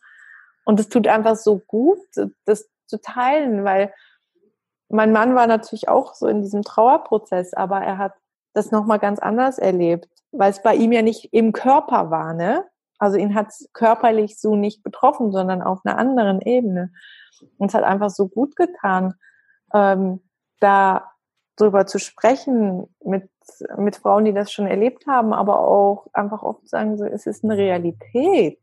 Und es tut einfach so gut, das zu teilen, weil mein Mann war natürlich auch so in diesem Trauerprozess, aber er hat das nochmal ganz anders erlebt, weil es bei ihm ja nicht im Körper war, ne? Also ihn hat es körperlich so nicht betroffen, sondern auf einer anderen Ebene. Und es hat einfach so gut getan, ähm, da drüber zu sprechen mit, mit Frauen, die das schon erlebt haben, aber auch einfach oft sagen, so, es ist eine Realität.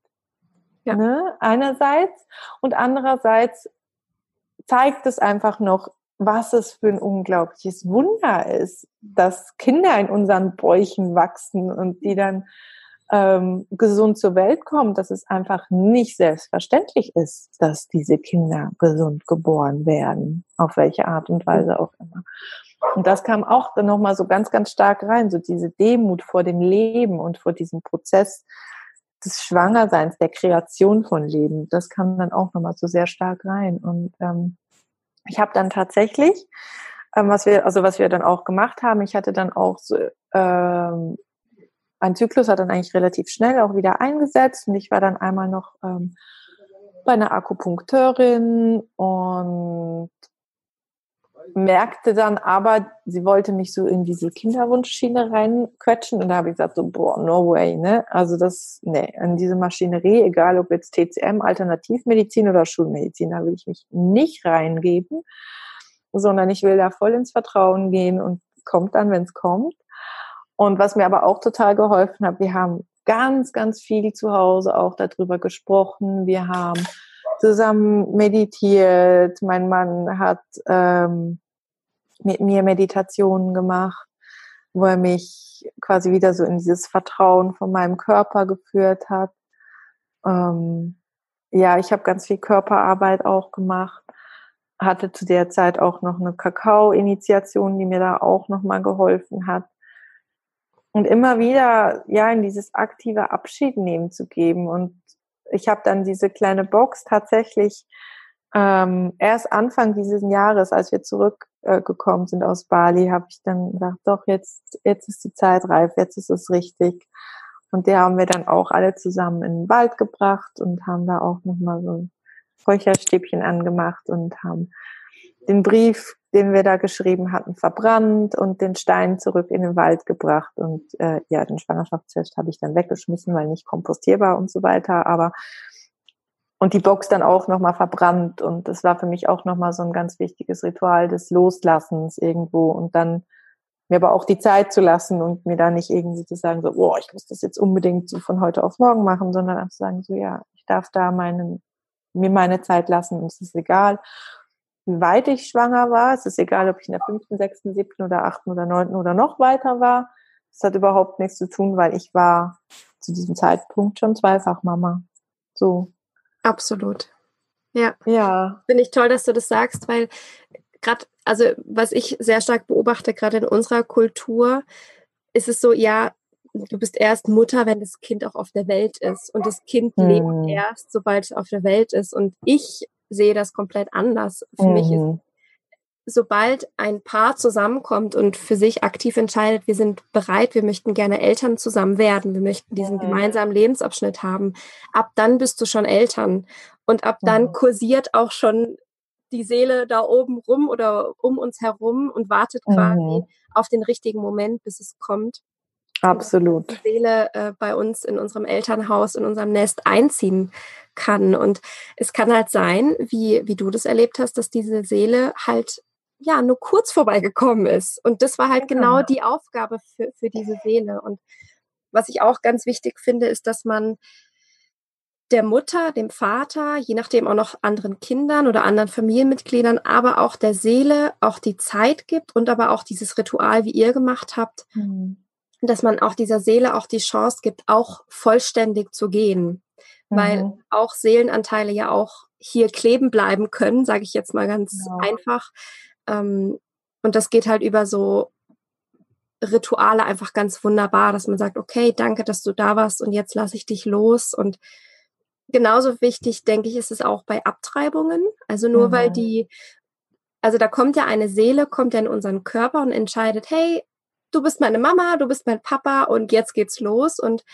Ja. Ne? Einerseits und andererseits zeigt es einfach noch, was es für ein unglaubliches Wunder ist, dass Kinder in unseren Bäuchen wachsen und die dann ähm, gesund zur Welt kommen, dass es einfach nicht selbstverständlich ist, dass diese Kinder gesund geboren werden, auf welche Art und Weise auch immer. Und das kam auch dann nochmal so ganz, ganz stark rein, so diese Demut vor dem Leben und vor diesem Prozess des Schwangerseins, der Kreation von Leben. Das kam dann auch nochmal so sehr stark rein. Und ähm, ich habe dann tatsächlich, ähm, was wir, also was wir dann auch gemacht haben, ich hatte dann auch so, ähm, ein Zyklus hat dann eigentlich relativ schnell auch wieder eingesetzt und ich war dann einmal noch ähm, bei einer Akupunkteurin und merkte dann aber, sie wollte mich so in diese Kinderwunschschiene reinquetschen und da habe ich gesagt so, boah, no way, ne? Also das, ne, an diese Maschinerie, egal ob jetzt TCM, Alternativmedizin oder Schulmedizin, da will ich mich nicht reingeben, sondern ich will da voll ins Vertrauen gehen und kommt dann, wenn es kommt. Und was mir aber auch total geholfen hat, wir haben ganz, ganz viel zu Hause auch darüber gesprochen. Wir haben zusammen meditiert. Mein Mann hat ähm, mit mir Meditationen gemacht, wo er mich quasi wieder so in dieses Vertrauen von meinem Körper geführt hat. Ähm, ja, ich habe ganz viel Körperarbeit auch gemacht. Hatte zu der Zeit auch noch eine Kakao-Initiation, die mir da auch nochmal geholfen hat. Und immer wieder, ja, in dieses aktive Abschied nehmen zu geben und ich habe dann diese kleine Box tatsächlich ähm, erst Anfang dieses Jahres, als wir zurückgekommen äh, sind aus Bali, habe ich dann gesagt, doch, jetzt, jetzt ist die Zeit reif, jetzt ist es richtig. Und der haben wir dann auch alle zusammen in den Wald gebracht und haben da auch nochmal so ein Räucherstäbchen angemacht und haben den Brief, den wir da geschrieben hatten, verbrannt und den Stein zurück in den Wald gebracht. Und äh, ja, den Schwangerschaftstest habe ich dann weggeschmissen, weil nicht kompostierbar und so weiter. Aber und die Box dann auch nochmal verbrannt. Und das war für mich auch nochmal so ein ganz wichtiges Ritual des Loslassens irgendwo und dann mir aber auch die Zeit zu lassen und mir da nicht irgendwie zu sagen, so, boah, ich muss das jetzt unbedingt so von heute auf morgen machen, sondern einfach sagen, so, ja, ich darf da meinen, mir meine Zeit lassen und es ist egal wie weit ich schwanger war. Es ist egal, ob ich in der fünften, sechsten, siebten oder achten oder neunten oder noch weiter war. Das hat überhaupt nichts zu tun, weil ich war zu diesem Zeitpunkt schon zweifach Mama. So. Absolut. Ja. Ja. Finde ich toll, dass du das sagst, weil gerade, also was ich sehr stark beobachte, gerade in unserer Kultur, ist es so, ja, du bist erst Mutter, wenn das Kind auch auf der Welt ist. Und das Kind hm. lebt erst, sobald es auf der Welt ist. Und ich sehe das komplett anders. Für mhm. mich ist, mhm. sobald ein Paar zusammenkommt und für sich aktiv entscheidet, wir sind bereit, wir möchten gerne Eltern zusammen werden, wir möchten diesen mhm. gemeinsamen Lebensabschnitt haben, ab dann bist du schon Eltern. Und ab dann kursiert auch schon die Seele da oben rum oder um uns herum und wartet quasi mhm. auf den richtigen Moment, bis es kommt. Absolut. Die Seele äh, bei uns in unserem Elternhaus, in unserem Nest einziehen kann. Und es kann halt sein, wie, wie du das erlebt hast, dass diese Seele halt ja nur kurz vorbeigekommen ist. Und das war halt genau, genau die Aufgabe für, für diese Seele. Und was ich auch ganz wichtig finde, ist, dass man der Mutter, dem Vater, je nachdem auch noch anderen Kindern oder anderen Familienmitgliedern, aber auch der Seele auch die Zeit gibt und aber auch dieses Ritual, wie ihr gemacht habt, mhm dass man auch dieser Seele auch die Chance gibt, auch vollständig zu gehen. Mhm. Weil auch Seelenanteile ja auch hier kleben bleiben können, sage ich jetzt mal ganz ja. einfach. Ähm, und das geht halt über so Rituale einfach ganz wunderbar, dass man sagt, okay, danke, dass du da warst und jetzt lasse ich dich los. Und genauso wichtig, denke ich, ist es auch bei Abtreibungen. Also nur mhm. weil die, also da kommt ja eine Seele, kommt ja in unseren Körper und entscheidet, hey, du bist meine Mama, du bist mein Papa und jetzt geht's los. Und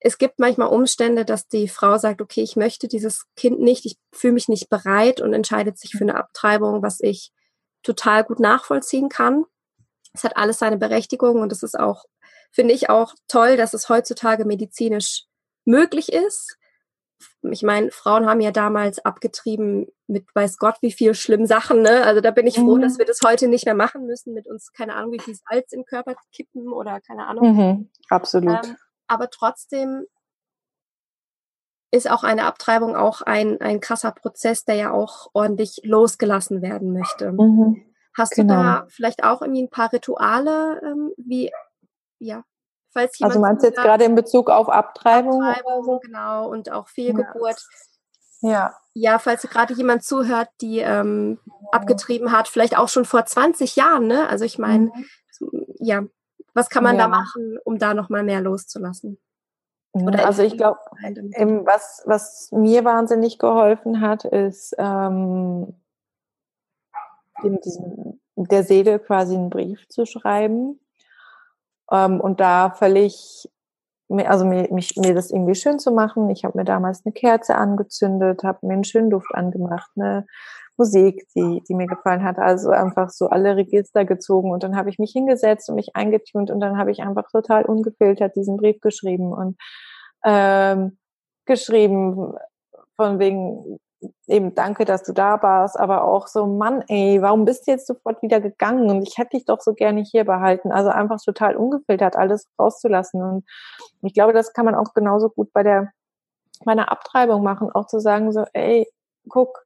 es gibt manchmal Umstände, dass die Frau sagt, okay, ich möchte dieses Kind nicht, ich fühle mich nicht bereit und entscheidet sich für eine Abtreibung, was ich total gut nachvollziehen kann. Es hat alles seine Berechtigung und es ist auch, finde ich auch toll, dass es heutzutage medizinisch möglich ist ich meine, Frauen haben ja damals abgetrieben mit weiß Gott wie viel schlimmen Sachen. Ne? Also da bin ich froh, mhm. dass wir das heute nicht mehr machen müssen, mit uns keine Ahnung wie viel Salz im Körper kippen oder keine Ahnung. Mhm. Absolut. Ähm, aber trotzdem ist auch eine Abtreibung auch ein, ein krasser Prozess, der ja auch ordentlich losgelassen werden möchte. Mhm. Hast genau. du da vielleicht auch irgendwie ein paar Rituale, ähm, wie ja, Falls jemand also meinst du jetzt gerade in Bezug auf Abtreibung? Abtreibung, so? genau, und auch Fehlgeburt. Ja. Ja, falls gerade jemand zuhört, die ähm, abgetrieben hat, vielleicht auch schon vor 20 Jahren, ne? Also ich meine, mhm. ja, was kann man ja. da machen, um da nochmal mehr loszulassen? Oder also ich glaube, was, was mir wahnsinnig geholfen hat, ist ähm, diesem, der Seele quasi einen Brief zu schreiben ähm, und da völlig also mir, mich, mir das irgendwie schön zu machen. Ich habe mir damals eine Kerze angezündet, habe mir einen schönen Duft angemacht, eine Musik, die, die mir gefallen hat. Also einfach so alle Register gezogen und dann habe ich mich hingesetzt und mich eingetunt und dann habe ich einfach total ungefiltert diesen Brief geschrieben und ähm, geschrieben von wegen eben danke, dass du da warst, aber auch so, Mann, ey, warum bist du jetzt sofort wieder gegangen? Und ich hätte dich doch so gerne hier behalten. Also einfach total ungefiltert alles rauszulassen. Und ich glaube, das kann man auch genauso gut bei der meiner Abtreibung machen, auch zu sagen so, ey, guck,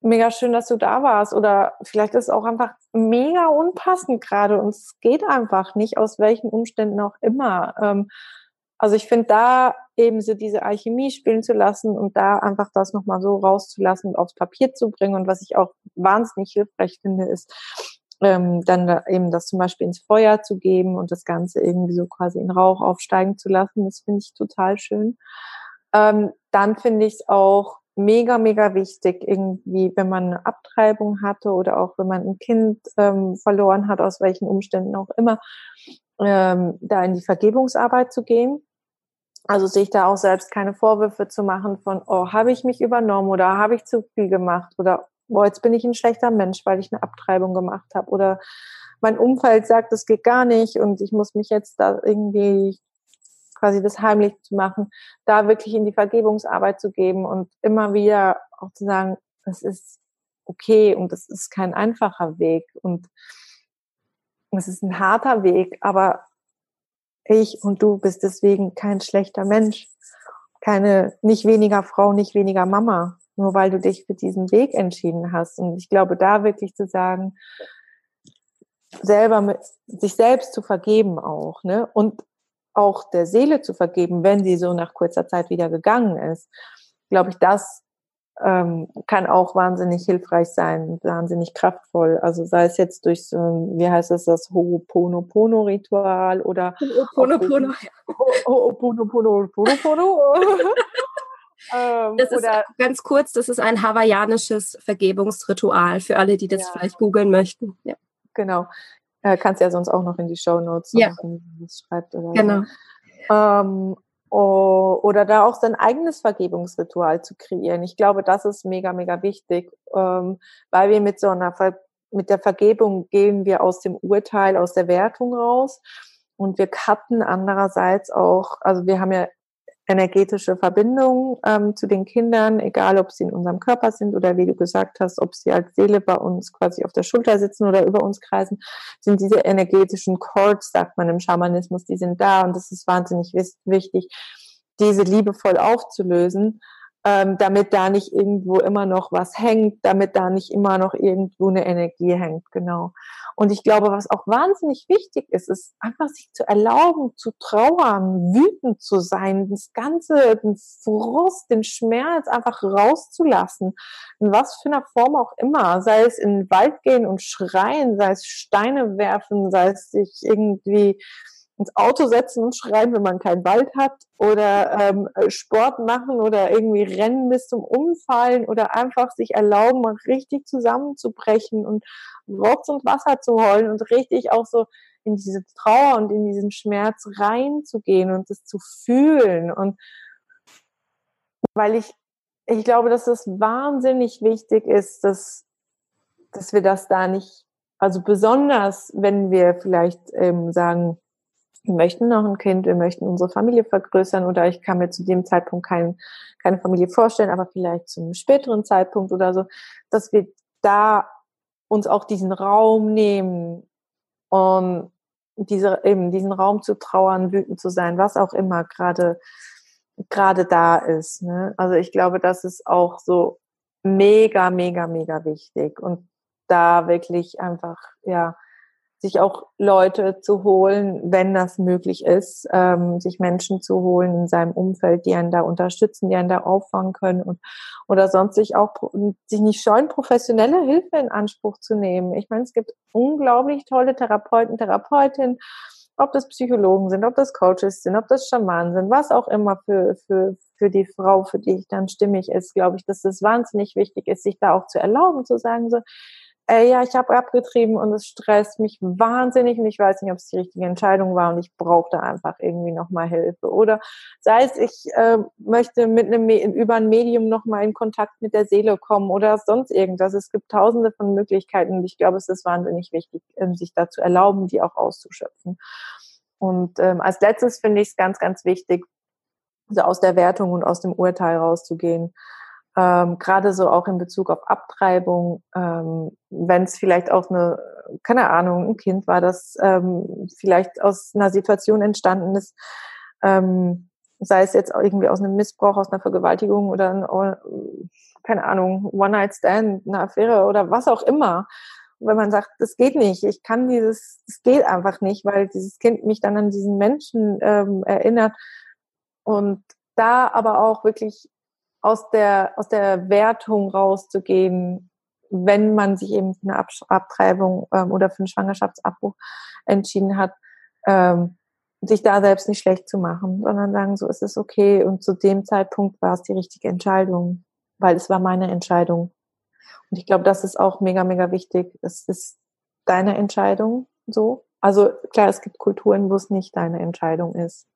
mega schön, dass du da warst. Oder vielleicht ist es auch einfach mega unpassend gerade und es geht einfach nicht, aus welchen Umständen auch immer. Ähm, also ich finde da eben so diese Alchemie spielen zu lassen und da einfach das nochmal so rauszulassen und aufs Papier zu bringen. Und was ich auch wahnsinnig hilfreich finde, ist, ähm, dann da eben das zum Beispiel ins Feuer zu geben und das Ganze irgendwie so quasi in Rauch aufsteigen zu lassen. Das finde ich total schön. Ähm, dann finde ich es auch mega, mega wichtig, irgendwie, wenn man eine Abtreibung hatte oder auch wenn man ein Kind ähm, verloren hat, aus welchen Umständen auch immer, ähm, da in die Vergebungsarbeit zu gehen. Also sich da auch selbst keine Vorwürfe zu machen von, oh, habe ich mich übernommen oder habe ich zu viel gemacht oder boah, jetzt bin ich ein schlechter Mensch, weil ich eine Abtreibung gemacht habe oder mein Umfeld sagt, das geht gar nicht und ich muss mich jetzt da irgendwie quasi das heimlich zu machen, da wirklich in die Vergebungsarbeit zu geben und immer wieder auch zu sagen, es ist okay und es ist kein einfacher Weg und es ist ein harter Weg, aber ich und du bist deswegen kein schlechter Mensch, keine, nicht weniger Frau, nicht weniger Mama, nur weil du dich für diesen Weg entschieden hast. Und ich glaube, da wirklich zu sagen, selber mit, sich selbst zu vergeben auch, ne? Und auch der Seele zu vergeben, wenn sie so nach kurzer Zeit wieder gegangen ist. Glaube ich, das ähm, kann auch wahnsinnig hilfreich sein, wahnsinnig kraftvoll. Also sei es jetzt durch so, wie heißt es, das Ho'oponopono-Ritual oder Ho'oponopono. Ho'oponopono. Ähm, das ist ganz kurz, das ist ein hawaiianisches Vergebungsritual für alle, die das ja. vielleicht googeln möchten. Ja. Genau. Äh, kannst ja sonst auch noch in die Show Notes ja. schreibt oder genau. So. Ähm, oder da auch sein eigenes Vergebungsritual zu kreieren. Ich glaube, das ist mega, mega wichtig, ähm, weil wir mit so einer Ver mit der Vergebung gehen wir aus dem Urteil, aus der Wertung raus und wir cutten andererseits auch, also wir haben ja energetische Verbindung ähm, zu den Kindern, egal ob sie in unserem Körper sind oder wie du gesagt hast, ob sie als Seele bei uns quasi auf der Schulter sitzen oder über uns kreisen, sind diese energetischen Chords, sagt man im Schamanismus, die sind da und das ist wahnsinnig wichtig, diese liebevoll aufzulösen ähm, damit da nicht irgendwo immer noch was hängt, damit da nicht immer noch irgendwo eine Energie hängt, genau. Und ich glaube, was auch wahnsinnig wichtig ist, ist einfach sich zu erlauben, zu trauern, wütend zu sein, das Ganze, den Frust, den Schmerz einfach rauszulassen, in was für einer Form auch immer, sei es in den Wald gehen und schreien, sei es Steine werfen, sei es sich irgendwie ins Auto setzen und schreien, wenn man keinen Wald hat oder ähm, Sport machen oder irgendwie rennen bis zum Umfallen oder einfach sich erlauben, richtig zusammenzubrechen und Rotz und Wasser zu heulen und richtig auch so in diese Trauer und in diesen Schmerz reinzugehen und es zu fühlen. Und weil ich ich glaube, dass das wahnsinnig wichtig ist, dass dass wir das da nicht also besonders, wenn wir vielleicht ähm, sagen, wir möchten noch ein Kind, wir möchten unsere Familie vergrößern oder ich kann mir zu dem Zeitpunkt kein, keine Familie vorstellen, aber vielleicht zu einem späteren Zeitpunkt oder so, dass wir da uns auch diesen Raum nehmen und diese, eben diesen Raum zu trauern, wütend zu sein, was auch immer gerade gerade da ist. Ne? Also ich glaube, das ist auch so mega, mega, mega wichtig und da wirklich einfach ja sich auch Leute zu holen, wenn das möglich ist, ähm, sich Menschen zu holen in seinem Umfeld, die einen da unterstützen, die einen da auffangen können und oder sonst sich auch sich nicht scheuen, professionelle Hilfe in Anspruch zu nehmen. Ich meine, es gibt unglaublich tolle Therapeuten, Therapeutinnen, ob das Psychologen sind, ob das Coaches sind, ob das Schamanen sind, was auch immer für, für, für die Frau, für die ich dann stimmig ist, glaube ich, dass es wahnsinnig wichtig ist, sich da auch zu erlauben, zu sagen so, ey, ja, ich habe abgetrieben und es stresst mich wahnsinnig und ich weiß nicht, ob es die richtige Entscheidung war und ich brauchte einfach irgendwie nochmal Hilfe. Oder sei es, ich äh, möchte mit einem über ein Medium nochmal in Kontakt mit der Seele kommen oder sonst irgendwas. Es gibt tausende von Möglichkeiten und ich glaube, es ist wahnsinnig wichtig, ähm, sich da zu erlauben, die auch auszuschöpfen. Und ähm, als letztes finde ich es ganz, ganz wichtig, so aus der Wertung und aus dem Urteil rauszugehen ähm, gerade so auch in Bezug auf Abtreibung, ähm, wenn es vielleicht auch eine, keine Ahnung, ein Kind war, das ähm, vielleicht aus einer Situation entstanden ist, ähm, sei es jetzt irgendwie aus einem Missbrauch, aus einer Vergewaltigung oder ein, keine Ahnung, One-Night-Stand, eine Affäre oder was auch immer. wenn man sagt, das geht nicht, ich kann dieses, das geht einfach nicht, weil dieses Kind mich dann an diesen Menschen ähm, erinnert und da aber auch wirklich aus der, aus der Wertung rauszugehen, wenn man sich eben für eine Abtreibung ähm, oder für einen Schwangerschaftsabbruch entschieden hat, ähm, sich da selbst nicht schlecht zu machen, sondern sagen, so ist es okay. Und zu dem Zeitpunkt war es die richtige Entscheidung, weil es war meine Entscheidung. Und ich glaube, das ist auch mega, mega wichtig. Es ist deine Entscheidung so. Also klar, es gibt Kulturen, wo es nicht deine Entscheidung ist.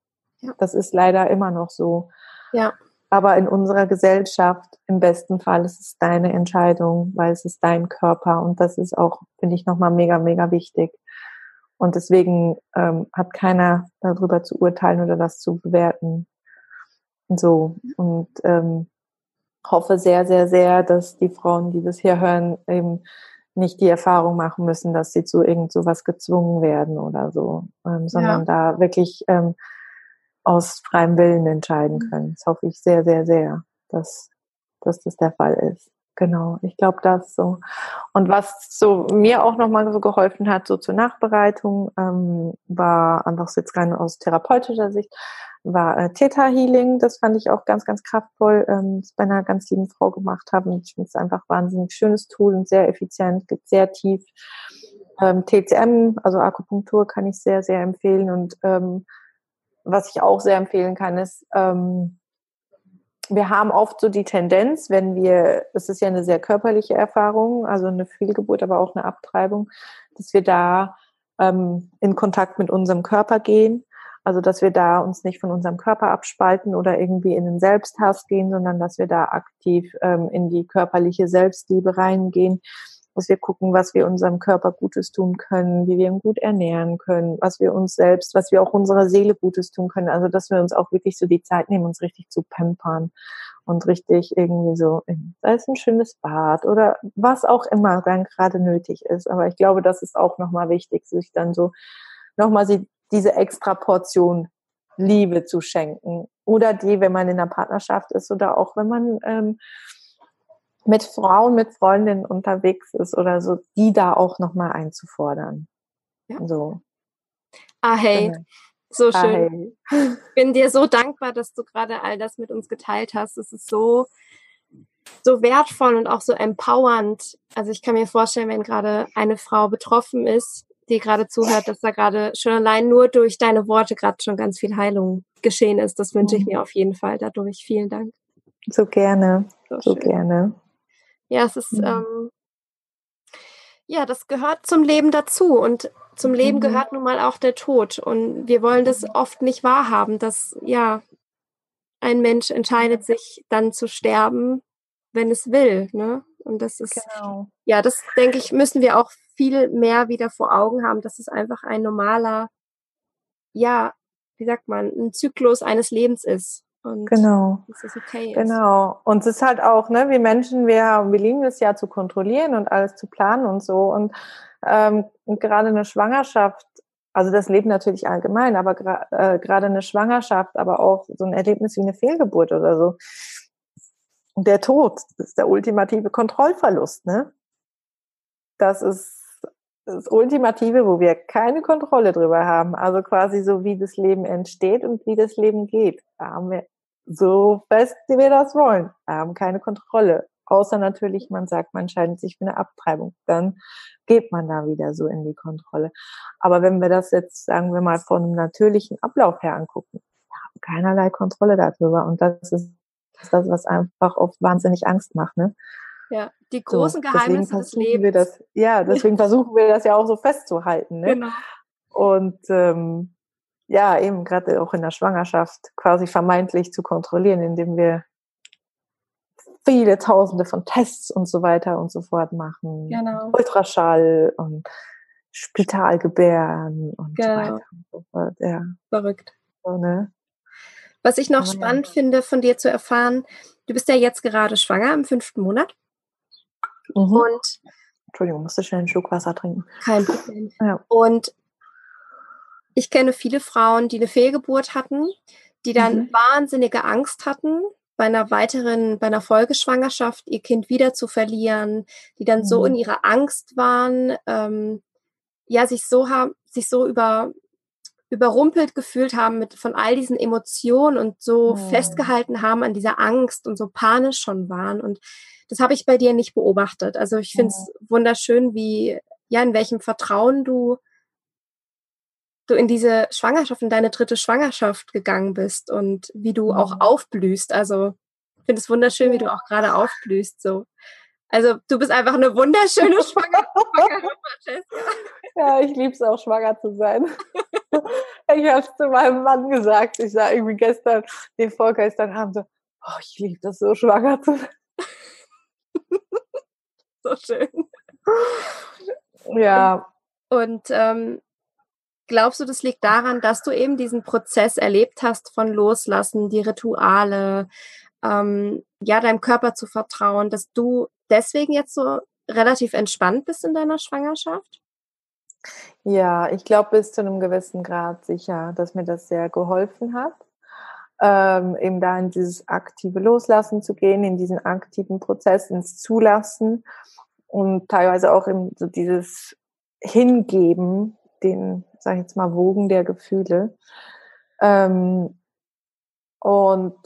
Ja. Das ist leider immer noch so. Ja. Aber in unserer Gesellschaft, im besten Fall, ist es deine Entscheidung, weil es ist dein Körper und das ist auch, finde ich, nochmal mega, mega wichtig. Und deswegen ähm, hat keiner darüber zu urteilen oder das zu bewerten. So. Und ähm, hoffe sehr, sehr, sehr, dass die Frauen, die das hier hören, eben nicht die Erfahrung machen müssen, dass sie zu irgend sowas gezwungen werden oder so, ähm, sondern ja. da wirklich ähm, aus freiem Willen entscheiden mhm. können. Das hoffe ich sehr, sehr, sehr, dass, dass das der Fall ist. Genau, ich glaube das so. Und was so mir auch nochmal so geholfen hat, so zur Nachbereitung, ähm, war einfach jetzt rein aus therapeutischer Sicht, war äh, Theta Healing. Das fand ich auch ganz, ganz kraftvoll, ähm, das bei einer ganz lieben Frau gemacht haben. Ich finde es einfach wahnsinnig schönes Tool und sehr effizient, geht sehr tief. Ähm, TCM, also Akupunktur, kann ich sehr, sehr empfehlen und ähm, was ich auch sehr empfehlen kann, ist, ähm, wir haben oft so die Tendenz, wenn wir, es ist ja eine sehr körperliche Erfahrung, also eine Fehlgeburt, aber auch eine Abtreibung, dass wir da ähm, in Kontakt mit unserem Körper gehen. Also dass wir da uns nicht von unserem Körper abspalten oder irgendwie in den Selbsthass gehen, sondern dass wir da aktiv ähm, in die körperliche Selbstliebe reingehen dass wir gucken, was wir unserem Körper Gutes tun können, wie wir ihn gut ernähren können, was wir uns selbst, was wir auch unserer Seele Gutes tun können. Also, dass wir uns auch wirklich so die Zeit nehmen, uns richtig zu pampern und richtig irgendwie so, sei es ein schönes Bad oder was auch immer dann gerade nötig ist. Aber ich glaube, das ist auch nochmal wichtig, sich dann so nochmal diese extra Portion Liebe zu schenken. Oder die, wenn man in einer Partnerschaft ist oder auch wenn man ähm, mit Frauen, mit Freundinnen unterwegs ist oder so, die da auch nochmal einzufordern. Ja. So. Ah, hey. Genau. So ah, schön. Ah, hey. Ich bin dir so dankbar, dass du gerade all das mit uns geteilt hast. Es ist so, so wertvoll und auch so empowernd. Also ich kann mir vorstellen, wenn gerade eine Frau betroffen ist, die gerade zuhört, dass da gerade schon allein nur durch deine Worte gerade schon ganz viel Heilung geschehen ist. Das wünsche ich mhm. mir auf jeden Fall dadurch. Vielen Dank. So gerne. So, so gerne. Ja, es ist, mhm. ähm, ja, das gehört zum Leben dazu und zum Leben mhm. gehört nun mal auch der Tod. Und wir wollen das oft nicht wahrhaben, dass, ja, ein Mensch entscheidet sich dann zu sterben, wenn es will, ne? Und das ist, genau. ja, das denke ich, müssen wir auch viel mehr wieder vor Augen haben, dass es einfach ein normaler, ja, wie sagt man, ein Zyklus eines Lebens ist. Und genau. okay. Genau. Und es ist halt auch, ne, wir Menschen, wir, wir lieben es ja zu kontrollieren und alles zu planen und so. Und, ähm, und gerade eine Schwangerschaft, also das Leben natürlich allgemein, aber äh, gerade eine Schwangerschaft, aber auch so ein Erlebnis wie eine Fehlgeburt oder so. Der Tod, das ist der ultimative Kontrollverlust, ne? Das ist das Ultimative, wo wir keine Kontrolle drüber haben. Also quasi so, wie das Leben entsteht und wie das Leben geht. Da haben wir so fest, wie wir das wollen. Wir haben keine Kontrolle. Außer natürlich, man sagt, man entscheidet sich für eine Abtreibung. Dann geht man da wieder so in die Kontrolle. Aber wenn wir das jetzt, sagen wir mal, von einem natürlichen Ablauf her angucken, wir haben keinerlei Kontrolle darüber. Und das ist das, was einfach oft wahnsinnig Angst macht. Ne? Ja, die großen so, Geheimnisse des Lebens. Das, ja, deswegen versuchen wir das ja auch so festzuhalten. Ne? Genau. Und ähm, ja, eben gerade auch in der Schwangerschaft quasi vermeintlich zu kontrollieren, indem wir viele Tausende von Tests und so weiter und so fort machen. Genau. Ultraschall und Spitalgebären und genau. so weiter und so fort. Ja. Verrückt. So, ne? Was ich noch ja. spannend finde, von dir zu erfahren, du bist ja jetzt gerade schwanger im fünften Monat. Mhm. Und Entschuldigung, musste schnell einen Schluck Wasser trinken. Kein Problem. Ja. Und ich kenne viele Frauen, die eine Fehlgeburt hatten, die dann mhm. wahnsinnige Angst hatten, bei einer weiteren, bei einer Folgeschwangerschaft ihr Kind wieder zu verlieren, die dann mhm. so in ihrer Angst waren, ähm, ja, sich so haben, sich so über, überrumpelt gefühlt haben mit von all diesen Emotionen und so mhm. festgehalten haben an dieser Angst und so panisch schon waren. Und das habe ich bei dir nicht beobachtet. Also ich finde es mhm. wunderschön, wie, ja, in welchem Vertrauen du du in diese Schwangerschaft, in deine dritte Schwangerschaft gegangen bist und wie du auch mhm. aufblühst. Also ich finde es wunderschön, wie du auch gerade aufblühst. So. Also du bist einfach eine wunderschöne Schwangere, Francesca. Ja, ich liebe es auch, schwanger zu sein. ich habe es zu meinem Mann gesagt. Ich sah irgendwie gestern, den vorgestern Abend so, oh, ich liebe das so, schwanger zu sein. so schön. Ja. Und ähm, Glaubst du, das liegt daran, dass du eben diesen Prozess erlebt hast von Loslassen, die Rituale, ähm, ja, deinem Körper zu vertrauen, dass du deswegen jetzt so relativ entspannt bist in deiner Schwangerschaft? Ja, ich glaube bis zu einem gewissen Grad sicher, dass mir das sehr geholfen hat, ähm, eben da in dieses aktive Loslassen zu gehen, in diesen aktiven Prozess, ins Zulassen und teilweise auch in so dieses Hingeben den, sag ich jetzt mal, Wogen der Gefühle. Ähm, und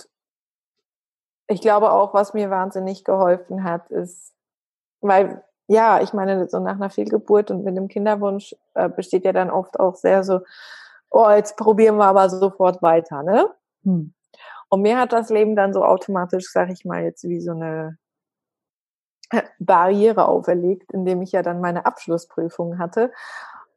ich glaube auch, was mir wahnsinnig geholfen hat, ist, weil, ja, ich meine, so nach einer Fehlgeburt und mit dem Kinderwunsch äh, besteht ja dann oft auch sehr so, oh, jetzt probieren wir aber sofort weiter, ne? Hm. Und mir hat das Leben dann so automatisch, sag ich mal, jetzt wie so eine Barriere auferlegt, indem ich ja dann meine Abschlussprüfung hatte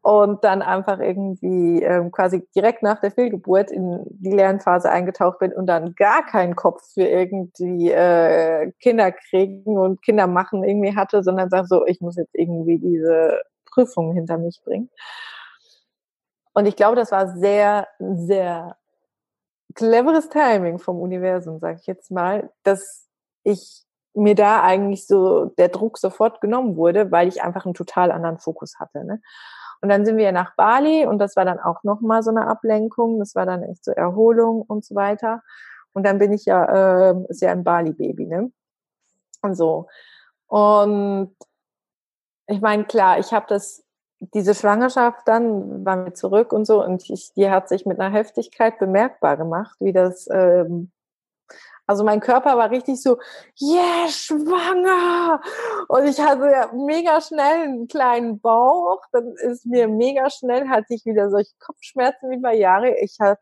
und dann einfach irgendwie ähm, quasi direkt nach der Fehlgeburt in die Lernphase eingetaucht bin und dann gar keinen Kopf für irgendwie äh, Kinder kriegen und Kinder machen irgendwie hatte, sondern sag so, ich muss jetzt irgendwie diese Prüfung hinter mich bringen. Und ich glaube, das war sehr, sehr cleveres Timing vom Universum, sag ich jetzt mal, dass ich mir da eigentlich so der Druck sofort genommen wurde, weil ich einfach einen total anderen Fokus hatte. Ne? Und dann sind wir nach Bali und das war dann auch nochmal so eine Ablenkung. Das war dann echt so Erholung und so weiter. Und dann bin ich ja, äh, ist ja ein Bali-Baby, ne? Und so. Und ich meine, klar, ich habe das, diese Schwangerschaft dann, waren wir zurück und so, und ich, die hat sich mit einer Heftigkeit bemerkbar gemacht, wie das ähm, also mein Körper war richtig so, yeah, schwanger. Und ich hatte ja mega schnell einen kleinen Bauch. Dann ist mir mega schnell, hatte ich wieder solche Kopfschmerzen wie bei Jahre. Ich hatte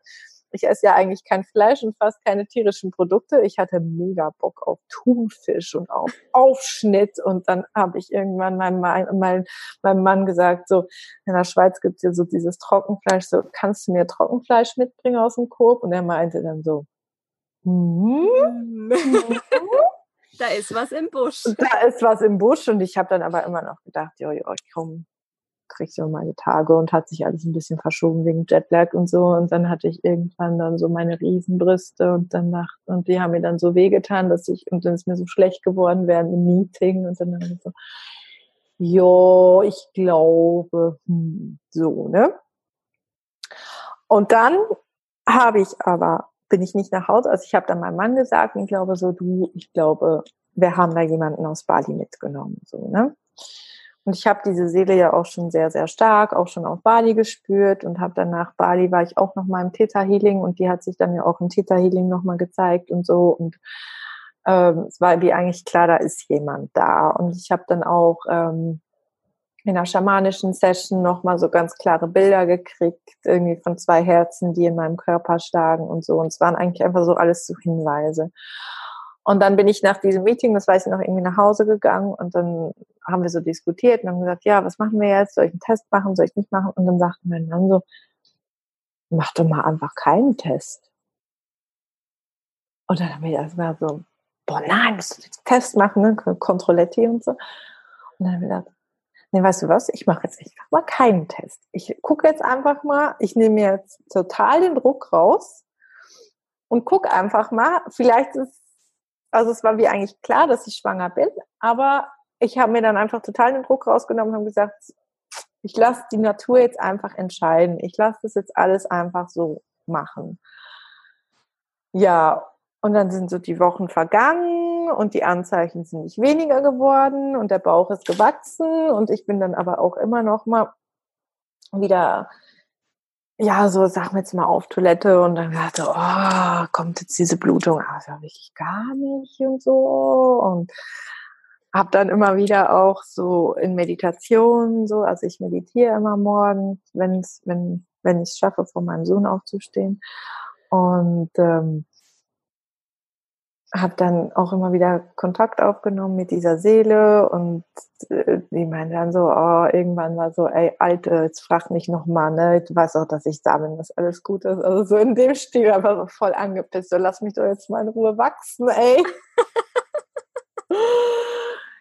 ich esse ja eigentlich kein Fleisch und fast keine tierischen Produkte. Ich hatte mega Bock auf Thunfisch und auf Aufschnitt. Und dann habe ich irgendwann meinem, meinem, meinem Mann gesagt, so, in der Schweiz gibt es ja so dieses Trockenfleisch, so, kannst du mir Trockenfleisch mitbringen aus dem Coop? Und er meinte dann so, Mhm. da ist was im Busch. Da ist was im Busch und ich habe dann aber immer noch gedacht, ja, ja, komm, krieg so meine Tage und hat sich alles ein bisschen verschoben wegen Jetlag und so und dann hatte ich irgendwann dann so meine Riesenbrüste und dann nach, und die haben mir dann so wehgetan, dass ich und dann ist mir so schlecht geworden während dem Meeting und dann, dann so ja, ich glaube, hm, so, ne? Und dann habe ich aber bin ich nicht nach Hause. Also ich habe dann meinem Mann gesagt, ich glaube so, du, ich glaube, wir haben da jemanden aus Bali mitgenommen. So, ne? Und ich habe diese Seele ja auch schon sehr, sehr stark, auch schon auf Bali gespürt und habe dann nach Bali war ich auch noch mal im Theta Healing und die hat sich dann ja auch im Theta Healing noch mal gezeigt und so und ähm, es war wie eigentlich klar, da ist jemand da und ich habe dann auch ähm, in einer schamanischen Session nochmal so ganz klare Bilder gekriegt, irgendwie von zwei Herzen, die in meinem Körper schlagen und so. Und es waren eigentlich einfach so alles so Hinweise. Und dann bin ich nach diesem Meeting, das weiß ich noch, irgendwie nach Hause gegangen und dann haben wir so diskutiert und haben gesagt, ja, was machen wir jetzt? Soll ich einen Test machen? Soll ich nicht machen? Und dann sagte mein Mann so, mach doch mal einfach keinen Test. Und dann haben wir erstmal so, boah, nein, musst du jetzt Test machen, ne? Kontrolletti und so. Und dann haben wir gedacht, nee, weißt du was, ich mache jetzt einfach mal keinen Test. Ich gucke jetzt einfach mal, ich nehme mir jetzt total den Druck raus und guck einfach mal, vielleicht ist, also es war wie eigentlich klar, dass ich schwanger bin, aber ich habe mir dann einfach total den Druck rausgenommen und habe gesagt, ich lasse die Natur jetzt einfach entscheiden. Ich lasse das jetzt alles einfach so machen. Ja, und dann sind so die Wochen vergangen und die Anzeichen sind nicht weniger geworden und der Bauch ist gewachsen und ich bin dann aber auch immer noch mal wieder, ja, so sagen wir jetzt mal auf Toilette und dann dachte, oh, kommt jetzt diese Blutung? Ah, das habe gar nicht und so und habe dann immer wieder auch so in Meditation so, also ich meditiere immer morgens, wenn's, wenn wenn ich es schaffe, vor meinem Sohn aufzustehen und ähm, habe dann auch immer wieder Kontakt aufgenommen mit dieser Seele und äh, die meinte dann so, oh, irgendwann war so, ey, Alte, jetzt frag mich nochmal, ne, du weißt auch, dass ich da bin, dass alles gut ist. Also so in dem Stil einfach so voll angepisst, so lass mich doch jetzt mal in Ruhe wachsen, ey.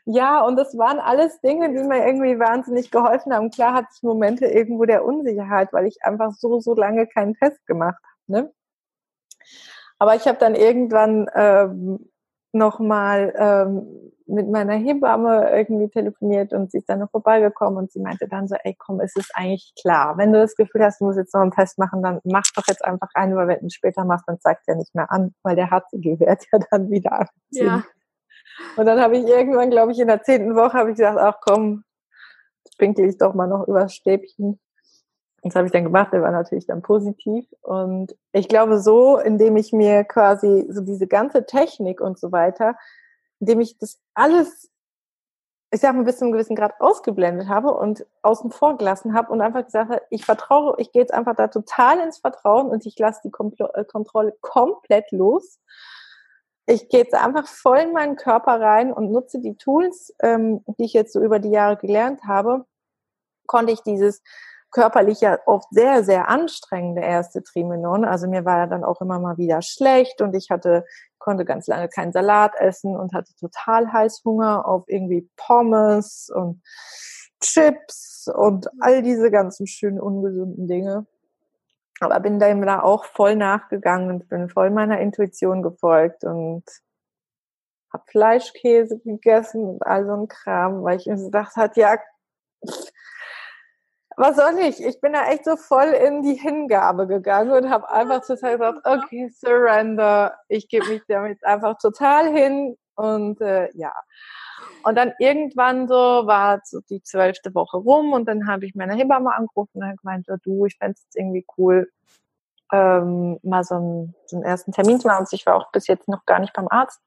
ja, und das waren alles Dinge, die mir irgendwie wahnsinnig geholfen haben. Klar hatte ich Momente irgendwo der Unsicherheit, weil ich einfach so, so lange keinen Test gemacht habe, ne? Aber ich habe dann irgendwann ähm, nochmal ähm, mit meiner Hebamme irgendwie telefoniert und sie ist dann noch vorbeigekommen und sie meinte dann so, ey komm, es ist eigentlich klar. Wenn du das Gefühl hast, du musst jetzt noch einen Test machen, dann mach doch jetzt einfach einen, weil wenn du ihn später machst, dann zeigt er nicht mehr an, weil der HCG-Wert ja dann wieder anzieht. Ja. Und dann habe ich irgendwann, glaube ich, in der zehnten Woche habe ich gesagt, ach komm, spinkel ich doch mal noch übers Stäbchen. Das habe ich dann gemacht, der war natürlich dann positiv. Und ich glaube, so, indem ich mir quasi so diese ganze Technik und so weiter, indem ich das alles, ich sag mal, bis zu einem gewissen Grad ausgeblendet habe und außen vor gelassen habe und einfach gesagt habe, ich vertraue, ich gehe jetzt einfach da total ins Vertrauen und ich lasse die äh, Kontrolle komplett los. Ich gehe jetzt einfach voll in meinen Körper rein und nutze die Tools, ähm, die ich jetzt so über die Jahre gelernt habe, konnte ich dieses körperlich ja oft sehr, sehr anstrengende erste Trimenon. Also mir war dann auch immer mal wieder schlecht und ich hatte, konnte ganz lange keinen Salat essen und hatte total Heißhunger auf irgendwie Pommes und Chips und all diese ganzen schönen ungesunden Dinge. Aber bin dann da auch voll nachgegangen und bin voll meiner Intuition gefolgt und habe Fleischkäse gegessen und all so ein Kram, weil ich mir gedacht hat, ja, was soll ich? Ich bin da echt so voll in die Hingabe gegangen und habe einfach total gesagt, okay, surrender. Ich gebe mich damit einfach total hin und äh, ja. Und dann irgendwann so war so die zwölfte Woche rum und dann habe ich meine Hebamme angerufen und gemeint, so, du, ich fände es irgendwie cool, ähm, mal so einen, so einen ersten Termin zu machen. Ich war auch bis jetzt noch gar nicht beim Arzt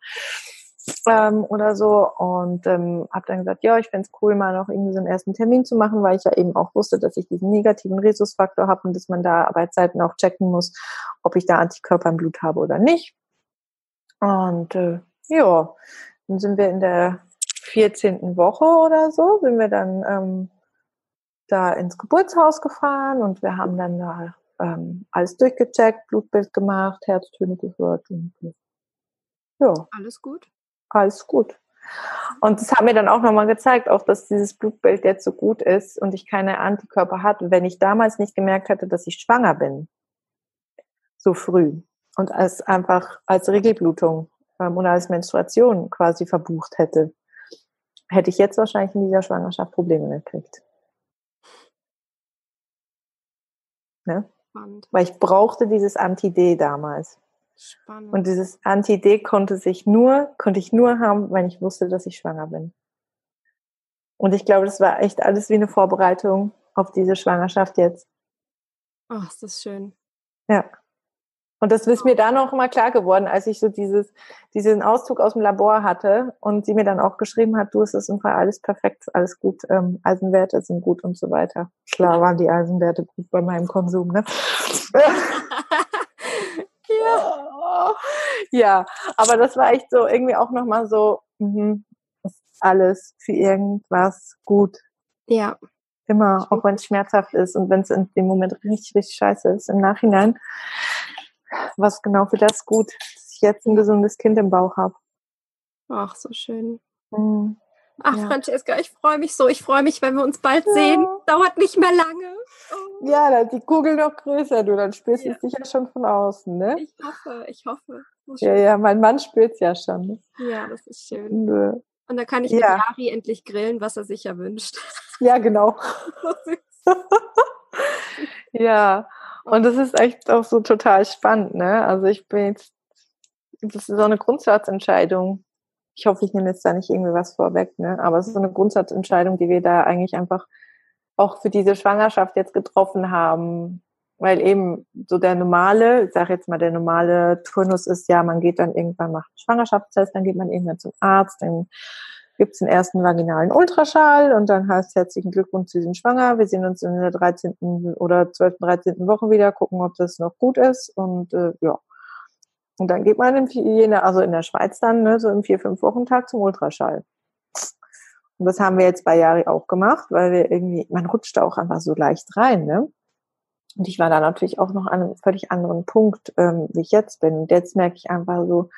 ähm, oder so und ähm, habe dann gesagt, ja, ich fände es cool, mal noch irgendwie so einen ersten Termin zu machen, weil ich ja eben auch wusste, dass ich diesen negativen Rhesusfaktor habe und dass man da Arbeitszeiten auch checken muss, ob ich da Antikörper im Blut habe oder nicht. Und äh, ja, dann sind wir in der 14. Woche oder so, sind wir dann ähm, da ins Geburtshaus gefahren und wir haben dann da ähm, alles durchgecheckt, Blutbild gemacht, Herztöne gehört und ja. Alles gut? Alles gut. Und das hat mir dann auch nochmal gezeigt, auch dass dieses Blutbild jetzt so gut ist und ich keine Antikörper hatte, wenn ich damals nicht gemerkt hätte, dass ich schwanger bin. So früh. Und als einfach als Regelblutung ähm, oder als Menstruation quasi verbucht hätte, hätte ich jetzt wahrscheinlich in dieser Schwangerschaft Probleme gekriegt. Ne? Weil ich brauchte dieses Anti-D damals. Spannend. Und dieses Anti-D konnte sich nur, konnte ich nur haben, wenn ich wusste, dass ich schwanger bin. Und ich glaube, das war echt alles wie eine Vorbereitung auf diese Schwangerschaft jetzt. Ach, ist das schön. Ja. Und das ist mir dann auch immer klar geworden, als ich so dieses, diesen Auszug aus dem Labor hatte und sie mir dann auch geschrieben hat, du, es ist im Fall alles perfekt, alles gut, ähm, Eisenwerte sind gut und so weiter. Klar waren die Eisenwerte gut bei meinem Konsum, ne? ja, aber das war echt so irgendwie auch nochmal so, mh, ist alles für irgendwas gut. Ja. Immer, auch wenn es schmerzhaft ist und wenn es in dem Moment richtig, richtig scheiße ist im Nachhinein. Was genau für das gut, dass ich jetzt ein gesundes Kind im Bauch habe. Ach, so schön. Mhm. Ach, ja. Francesca, ich freue mich so. Ich freue mich, wenn wir uns bald ja. sehen. Dauert nicht mehr lange. Ja, dann die Kugel noch größer, du. Dann spürst du ja. es sicher schon von außen, ne? Ich hoffe, ich hoffe. Ja, ja, mein Mann spürt es ja schon. Ja, das ist schön. Nö. Und dann kann ich ja. mit Jari endlich grillen, was er sich ja wünscht. Ja, genau. ja, und das ist echt auch so total spannend, ne? Also ich bin jetzt, das ist so eine Grundsatzentscheidung. Ich hoffe, ich nehme jetzt da nicht irgendwie was vorweg, ne? Aber es ist so eine Grundsatzentscheidung, die wir da eigentlich einfach auch für diese Schwangerschaft jetzt getroffen haben. Weil eben so der normale, ich sage jetzt mal, der normale Turnus ist ja, man geht dann irgendwann, macht einen Schwangerschaftstest, dann geht man irgendwann zum Arzt, dann gibt es den ersten vaginalen Ultraschall und dann heißt herzlichen Glückwunsch, Sie sind schwanger. Wir sehen uns in der 13. oder 12., 13. Woche wieder, gucken, ob das noch gut ist und äh, ja. Und dann geht man in, also in der Schweiz dann, ne, so im vier, fünf Wochentag zum Ultraschall. Und das haben wir jetzt bei Jari auch gemacht, weil wir irgendwie, man rutscht auch einfach so leicht rein, ne? Und ich war da natürlich auch noch an einem völlig anderen Punkt, ähm, wie ich jetzt bin. Und jetzt merke ich einfach so,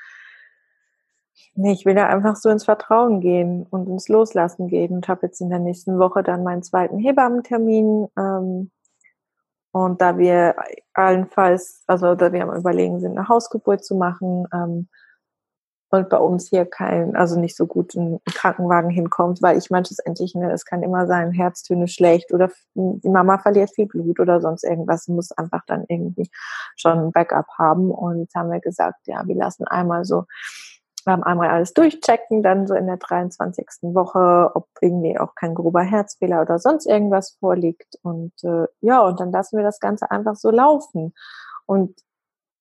nee, ich will da einfach so ins Vertrauen gehen und ins Loslassen gehen und habe jetzt in der nächsten Woche dann meinen zweiten Hebammentermin. Ähm, und da wir allenfalls, also da wir am Überlegen sind, eine Hausgeburt zu machen, ähm, und bei uns hier kein, also nicht so gut ein Krankenwagen hinkommt, weil ich manches endlich, ne, es kann immer sein, Herztöne schlecht oder die Mama verliert viel Blut oder sonst irgendwas, muss einfach dann irgendwie schon ein Backup haben. Und jetzt haben wir gesagt, ja, wir lassen einmal so, wir haben einmal alles durchchecken, dann so in der 23. Woche, ob irgendwie auch kein grober Herzfehler oder sonst irgendwas vorliegt. Und äh, ja, und dann lassen wir das Ganze einfach so laufen. Und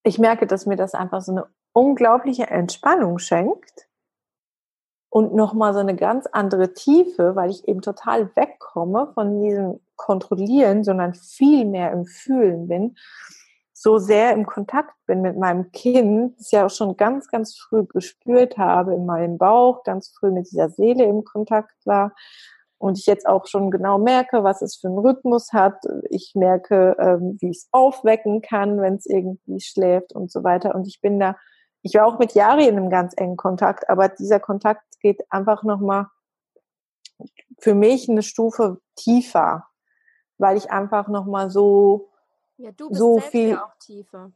ich merke, dass mir das einfach so eine unglaubliche Entspannung schenkt und nochmal so eine ganz andere Tiefe, weil ich eben total wegkomme von diesem Kontrollieren, sondern viel mehr im Fühlen bin, so sehr im Kontakt bin mit meinem Kind, das ja auch schon ganz, ganz früh gespürt habe in meinem Bauch, ganz früh mit dieser Seele im Kontakt war und ich jetzt auch schon genau merke, was es für einen Rhythmus hat. Ich merke, ähm, wie ich es aufwecken kann, wenn es irgendwie schläft und so weiter. Und ich bin da ich war auch mit Jari in einem ganz engen Kontakt, aber dieser Kontakt geht einfach nochmal für mich eine Stufe tiefer, weil ich einfach nochmal so ja, so viel,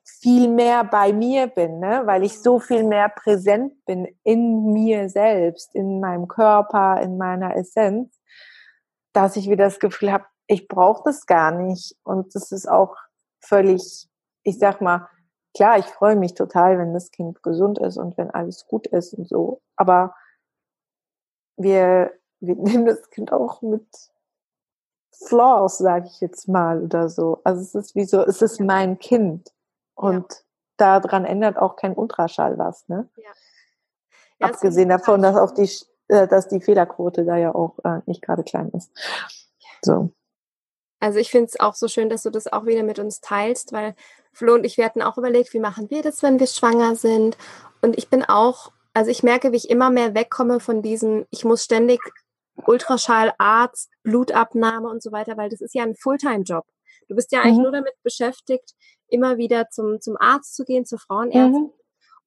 viel mehr bei mir bin, ne? weil ich so viel mehr präsent bin in mir selbst, in meinem Körper, in meiner Essenz, dass ich wieder das Gefühl habe, ich brauche das gar nicht. Und das ist auch völlig, ich sag mal, klar, ich freue mich total, wenn das Kind gesund ist und wenn alles gut ist und so. Aber wir, wir nehmen das Kind auch mit Flaws, sage ich jetzt mal, oder so. Also es ist wie so, es ist mein Kind. Und ja. daran ändert auch kein Ultraschall was, ne? Ja. Ja, Abgesehen davon, dass auch die, äh, dass die Fehlerquote da ja auch äh, nicht gerade klein ist. So. Also ich finde es auch so schön, dass du das auch wieder mit uns teilst, weil Flo und ich, wir hatten auch überlegt, wie machen wir das, wenn wir schwanger sind. Und ich bin auch, also ich merke, wie ich immer mehr wegkomme von diesem, ich muss ständig Ultraschall, Arzt, Blutabnahme und so weiter, weil das ist ja ein Fulltime-Job. Du bist ja eigentlich mhm. nur damit beschäftigt, immer wieder zum, zum Arzt zu gehen, zur Frauenärztin. Mhm.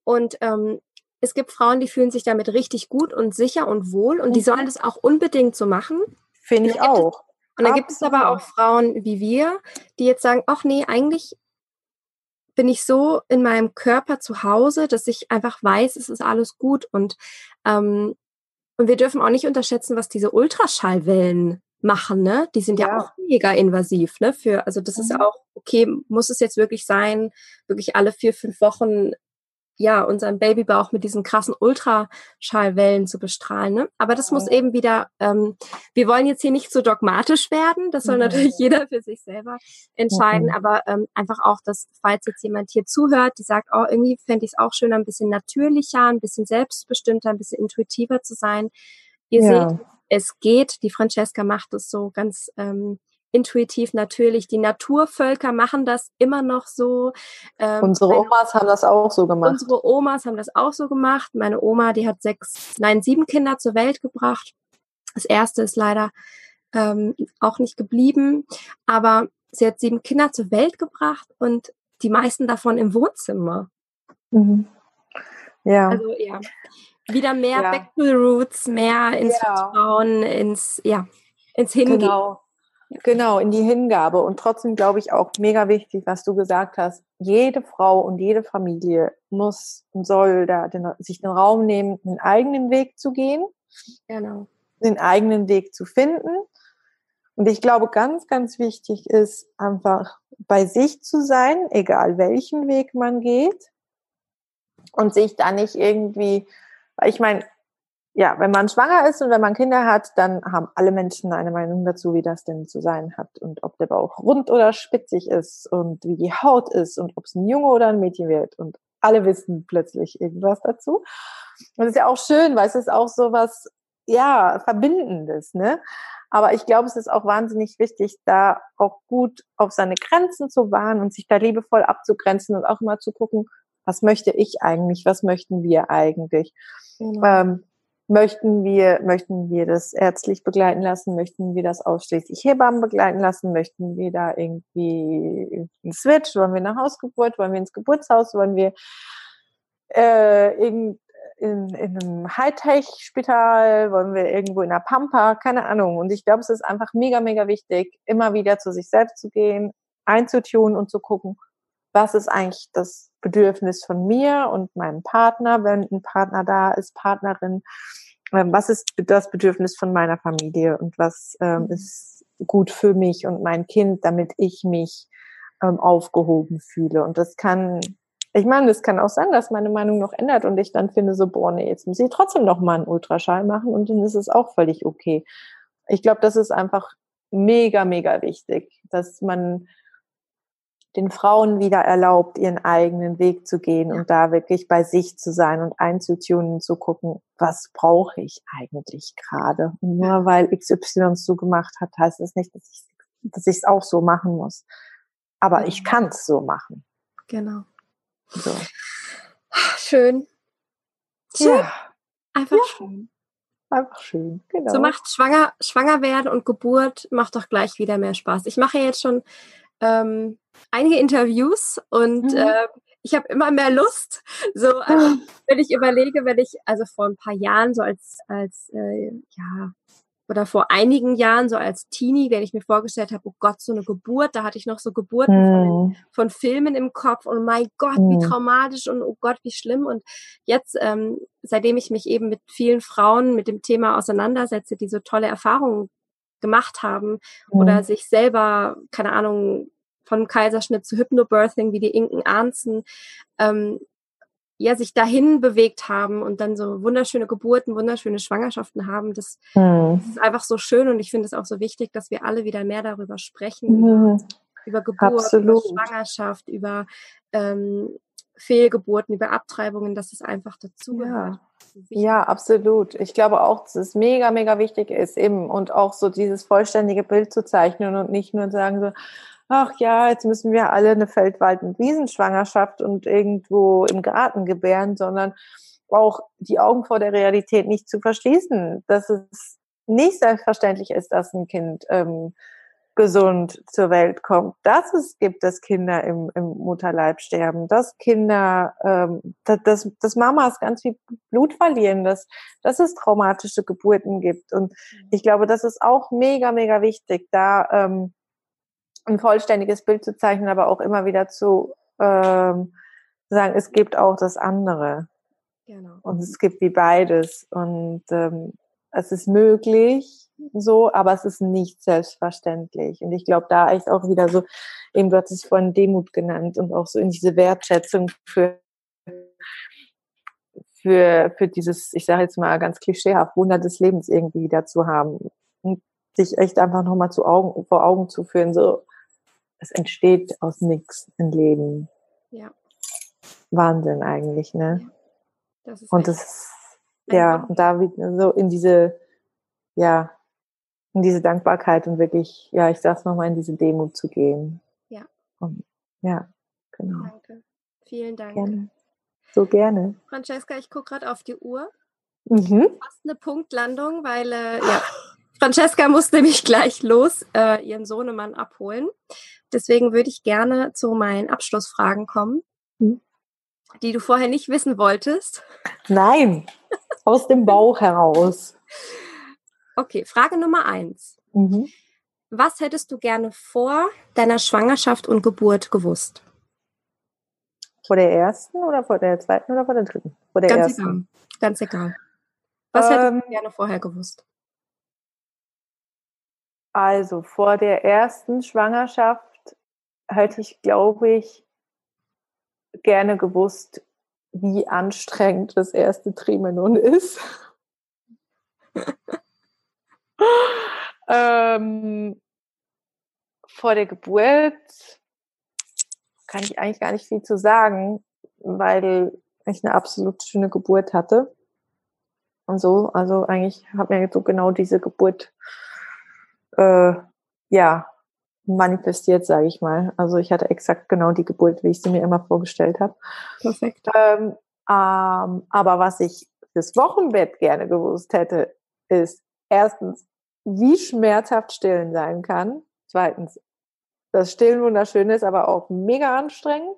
Und ähm, es gibt Frauen, die fühlen sich damit richtig gut und sicher und wohl und mhm. die sollen das auch unbedingt so machen. Finde ich auch. Und dann gibt es aber auch Frauen wie wir, die jetzt sagen, ach nee, eigentlich bin ich so in meinem Körper zu Hause, dass ich einfach weiß, es ist alles gut. Und, ähm, und wir dürfen auch nicht unterschätzen, was diese Ultraschallwellen machen, ne? Die sind ja, ja auch mega invasiv, ne? Für, also das mhm. ist auch, okay, muss es jetzt wirklich sein, wirklich alle vier, fünf Wochen ja, unseren Babybauch mit diesen krassen Ultraschallwellen zu bestrahlen. Ne? Aber das muss eben wieder, ähm, wir wollen jetzt hier nicht so dogmatisch werden, das soll natürlich jeder für sich selber entscheiden, mhm. aber ähm, einfach auch, dass, falls jetzt jemand hier zuhört, die sagt, oh, irgendwie fände ich es auch schön, ein bisschen natürlicher, ein bisschen selbstbestimmter, ein bisschen intuitiver zu sein. Ihr ja. seht, es geht, die Francesca macht es so ganz ähm, intuitiv natürlich. Die Naturvölker machen das immer noch so. Ähm, unsere Omas haben das auch so gemacht. Unsere Omas haben das auch so gemacht. Meine Oma, die hat sechs, nein, sieben Kinder zur Welt gebracht. Das erste ist leider ähm, auch nicht geblieben, aber sie hat sieben Kinder zur Welt gebracht und die meisten davon im Wohnzimmer. Mhm. Ja. Also ja, wieder mehr ja. Back to the Roots, mehr ins ja. Vertrauen, ins, ja, ins Hingehen. Genau. Genau, in die Hingabe. Und trotzdem glaube ich auch mega wichtig, was du gesagt hast. Jede Frau und jede Familie muss und soll da den, sich den Raum nehmen, einen eigenen Weg zu gehen. Genau. Den eigenen Weg zu finden. Und ich glaube, ganz, ganz wichtig ist einfach bei sich zu sein, egal welchen Weg man geht. Und sich da nicht irgendwie, ich meine, ja, wenn man schwanger ist und wenn man Kinder hat, dann haben alle Menschen eine Meinung dazu, wie das denn zu sein hat und ob der Bauch rund oder spitzig ist und wie die Haut ist und ob es ein Junge oder ein Mädchen wird und alle wissen plötzlich irgendwas dazu. Und das ist ja auch schön, weil es ist auch so was, ja, Verbindendes, ne? Aber ich glaube, es ist auch wahnsinnig wichtig, da auch gut auf seine Grenzen zu wahren und sich da liebevoll abzugrenzen und auch immer zu gucken, was möchte ich eigentlich, was möchten wir eigentlich. Genau. Ähm, Möchten wir, möchten wir das ärztlich begleiten lassen? Möchten wir das ausschließlich Hebammen begleiten lassen? Möchten wir da irgendwie einen Switch? Wollen wir eine Hausgeburt? Wollen wir ins Geburtshaus? Wollen wir äh, in, in, in einem Hightech-Spital? Wollen wir irgendwo in der Pampa? Keine Ahnung. Und ich glaube, es ist einfach mega, mega wichtig, immer wieder zu sich selbst zu gehen, einzutun und zu gucken, was ist eigentlich das Bedürfnis von mir und meinem Partner, wenn ein Partner da ist, Partnerin, ähm, was ist das Bedürfnis von meiner Familie und was ähm, mhm. ist gut für mich und mein Kind, damit ich mich ähm, aufgehoben fühle. Und das kann, ich meine, es kann auch sein, dass meine Meinung noch ändert und ich dann finde so, boah, nee, jetzt muss ich trotzdem noch mal einen Ultraschall machen und dann ist es auch völlig okay. Ich glaube, das ist einfach mega, mega wichtig, dass man den Frauen wieder erlaubt, ihren eigenen Weg zu gehen und da wirklich bei sich zu sein und einzutunen, zu gucken, was brauche ich eigentlich gerade. Und nur weil XY es so gemacht hat, heißt das nicht, dass ich dass ich es auch so machen muss. Aber ich kann es so machen. Genau. So. Schön. Schön. Ja. Einfach ja. schön. Einfach schön, genau. So macht schwanger, schwanger werden und Geburt macht doch gleich wieder mehr Spaß. Ich mache jetzt schon ähm, einige Interviews und mhm. äh, ich habe immer mehr Lust. So, also, wenn ich überlege, wenn ich also vor ein paar Jahren so als als äh, ja oder vor einigen Jahren so als Teenie, wenn ich mir vorgestellt habe, oh Gott, so eine Geburt, da hatte ich noch so Geburten mhm. von, von, Filmen im Kopf und mein Gott, mhm. wie traumatisch und oh Gott, wie schlimm. Und jetzt, ähm, seitdem ich mich eben mit vielen Frauen mit dem Thema auseinandersetze, die so tolle Erfahrungen gemacht haben mhm. oder sich selber, keine Ahnung, von Kaiserschnitt zu Hypnobirthing, wie die Inken Arnzen, ähm, ja, sich dahin bewegt haben und dann so wunderschöne Geburten, wunderschöne Schwangerschaften haben. Das, mhm. das ist einfach so schön und ich finde es auch so wichtig, dass wir alle wieder mehr darüber sprechen, mhm. über Geburt, Absolut. über Schwangerschaft, über ähm, Fehlgeburten, über Abtreibungen, dass es einfach dazugehört. Ja. Ja, absolut. Ich glaube auch, dass es mega, mega wichtig ist, eben und auch so dieses vollständige Bild zu zeichnen und nicht nur sagen so, ach ja, jetzt müssen wir alle eine Feldwald- und Wiesenschwangerschaft und irgendwo im Garten gebären, sondern auch die Augen vor der Realität nicht zu verschließen, dass es nicht selbstverständlich ist, dass ein Kind ähm, gesund zur Welt kommt, dass es gibt, dass Kinder im, im Mutterleib sterben, dass Kinder, ähm, dass, dass Mamas ganz viel Blut verlieren, dass, dass es traumatische Geburten gibt. Und mhm. ich glaube, das ist auch mega, mega wichtig, da ähm, ein vollständiges Bild zu zeichnen, aber auch immer wieder zu ähm, sagen, es gibt auch das andere. Genau. Und es gibt wie beides. Und ähm, es ist möglich, so, aber es ist nicht selbstverständlich. Und ich glaube, da ist auch wieder so, eben du hast es vorhin Demut genannt und auch so in diese Wertschätzung für, für, für dieses, ich sage jetzt mal ganz klischeehaft, Wunder des Lebens irgendwie wieder zu haben. Und sich echt einfach nochmal zu Augen, vor Augen zu führen, so, es entsteht aus nichts ein Leben. Ja. Wahnsinn eigentlich, ne? Das und das, ja, und da so in diese, ja, in diese Dankbarkeit und wirklich, ja, ich sag's nochmal, in diese Demut zu gehen. Ja. Und, ja, genau. Danke. Vielen Dank. Gerne. So gerne. Francesca, ich gucke gerade auf die Uhr. Mhm. Fast eine Punktlandung, weil äh, ja, Francesca muss nämlich gleich los, äh, ihren Sohnemann abholen. Deswegen würde ich gerne zu meinen Abschlussfragen kommen, Mhm. die du vorher nicht wissen wolltest. Nein, aus dem Bauch heraus. Okay, Frage Nummer eins. Mhm. Was hättest du gerne vor deiner Schwangerschaft und Geburt gewusst? Vor der ersten oder vor der zweiten oder vor der dritten? Vor der Ganz ersten. egal. Ganz egal. Was hättest Ähm, du gerne vorher gewusst? Also vor der ersten Schwangerschaft hätte ich, glaube ich, gerne gewusst, wie anstrengend das erste Trimenon ist. ähm, vor der Geburt kann ich eigentlich gar nicht viel zu sagen, weil ich eine absolut schöne Geburt hatte. Und so, also eigentlich habe mir so genau diese Geburt äh, ja, manifestiert, sage ich mal. Also ich hatte exakt genau die Geburt, wie ich sie mir immer vorgestellt habe. Perfekt. Ähm, ähm, aber was ich fürs Wochenbett gerne gewusst hätte, ist erstens, wie schmerzhaft Stillen sein kann. Zweitens, dass Stillen wunderschön ist, aber auch mega anstrengend.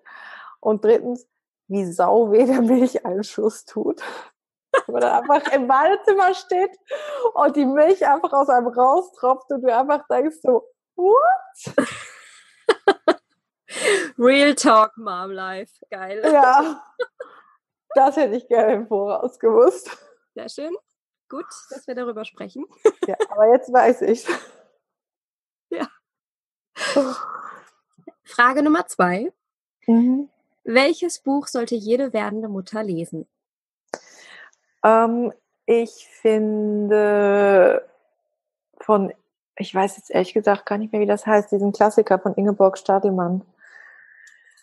Und drittens, wie sau weh der Milcheinschuss tut. Wenn man dann einfach im Badezimmer steht und die Milch einfach aus einem raustropft und du einfach denkst so, what? Real Talk Mom Life. Geil. Ja, das hätte ich gerne im Voraus gewusst. Sehr schön. Gut, dass wir darüber sprechen. Ja, aber jetzt weiß ich. Ja. Frage Nummer zwei. Mhm. Welches Buch sollte jede werdende Mutter lesen? Ähm, ich finde von, ich weiß jetzt ehrlich gesagt gar nicht mehr, wie das heißt, diesen Klassiker von Ingeborg Stadelmann.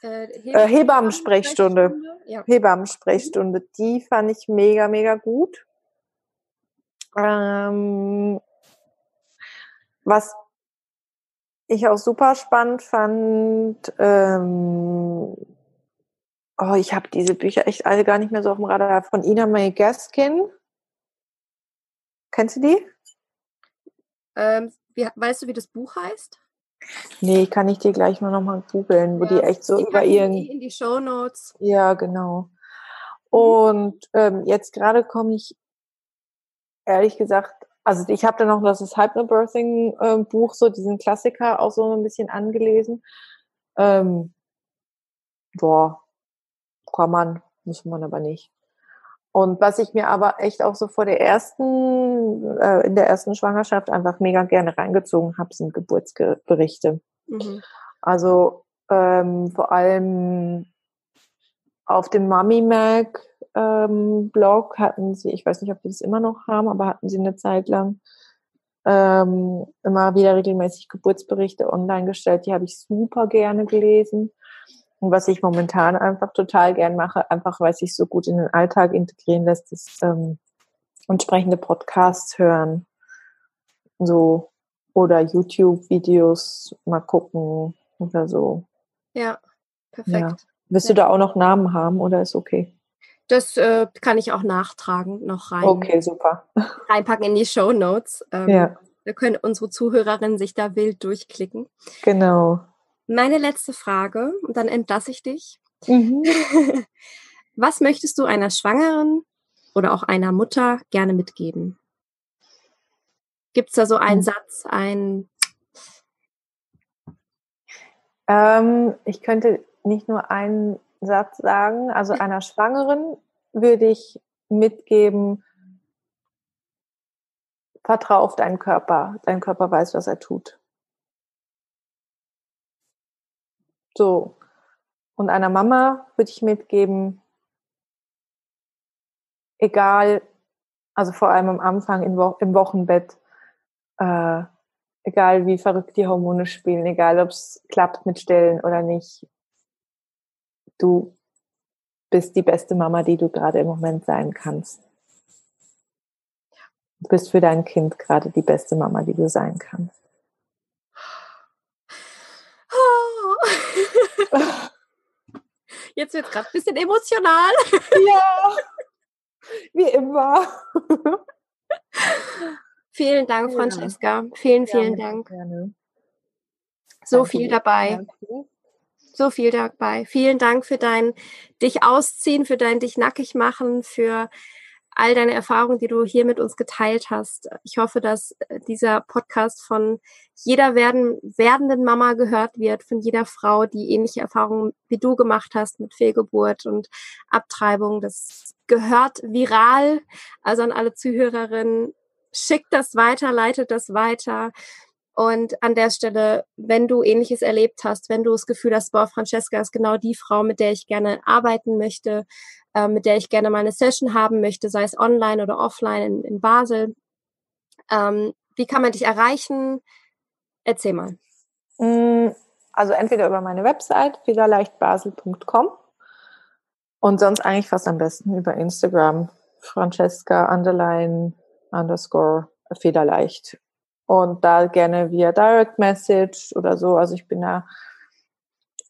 Äh, Äh, Hebammensprechstunde. Ja. Hebammensprechstunde, die fand ich mega, mega gut. Ähm, was ich auch super spannend fand, ähm, oh, ich habe diese Bücher echt alle gar nicht mehr so auf dem Radar, von Ina May Gaskin. Kennst du die? Ähm, wie, weißt du, wie das Buch heißt? Nee, kann ich dir gleich mal nochmal googeln, wo die Ja, echt so die über ihren die in die Show Notes. Ja, genau. Und ähm, jetzt gerade komme ich ehrlich gesagt, also ich habe dann noch das Hypnobirthing äh, Buch, so diesen Klassiker auch so ein bisschen angelesen. Ähm, boah, kann man, muss man aber nicht. Und was ich mir aber echt auch so vor der ersten, äh, in der ersten Schwangerschaft einfach mega gerne reingezogen habe, sind Geburtsberichte. Mhm. Also ähm, vor allem auf dem Mummy Mag ähm, Blog hatten sie, ich weiß nicht, ob die das immer noch haben, aber hatten sie eine Zeit lang ähm, immer wieder regelmäßig Geburtsberichte online gestellt. Die habe ich super gerne gelesen. Und was ich momentan einfach total gern mache, einfach weil es sich so gut in den Alltag integrieren lässt, ist ähm, entsprechende Podcasts hören. So oder YouTube-Videos mal gucken oder so. Ja, perfekt. Ja. Willst du da auch noch Namen haben oder ist okay? Das äh, kann ich auch nachtragen, noch rein, Okay, super. reinpacken in die Show Notes. Ähm, Ja, Da können unsere Zuhörerinnen sich da wild durchklicken. genau. Meine letzte Frage, und dann entlasse ich dich. Mhm. Was möchtest du einer Schwangeren oder auch einer Mutter gerne mitgeben? Gibt es da so einen Mhm. Satz, ein Ähm, ich könnte nicht nur einen Satz sagen. Also einer Schwangeren würde ich mitgeben, vertrau auf deinen Körper. Dein Körper weiß, was er tut. So. Und einer Mama würde ich mitgeben, egal, also vor allem am Anfang im, Wo im Wochenbett, äh, egal wie verrückt die Hormone spielen, egal ob es klappt mit Stillen oder nicht, du bist die beste Mama, die du gerade im Moment sein kannst. Du bist für dein Kind gerade die beste Mama, die du sein kannst. Oh. Jetzt wird es gerade ein bisschen emotional. Ja, wie immer. Vielen Dank, Francesca. Vielen, vielen gerne, Dank. Gerne. So Danke viel dabei. Danke. So viel dabei. Vielen Dank für dein dich ausziehen, für dein dich nackig machen, für all deine Erfahrungen, die du hier mit uns geteilt hast. Ich hoffe, dass äh, dieser Podcast von jeder werden, werdenden Mama gehört wird, von jeder Frau, die ähnliche Erfahrungen wie du gemacht hast mit Fehlgeburt und Abtreibung. Das gehört viral. Also an alle Zuhörerinnen, schickt das weiter, leitet das weiter. Und an der Stelle, wenn du ähnliches erlebt hast, wenn du das Gefühl hast, boah, Francesca ist genau die Frau, mit der ich gerne arbeiten möchte, äh, mit der ich gerne mal eine Session haben möchte, sei es online oder offline in, in Basel. Ähm, wie kann man dich erreichen? Erzähl mal. Mm, Also entweder über meine Website, federleichtbasel.com und sonst eigentlich fast am besten über Instagram, Francesca underline underscore federleicht. Und da gerne via Direct Message oder so. Also ich bin da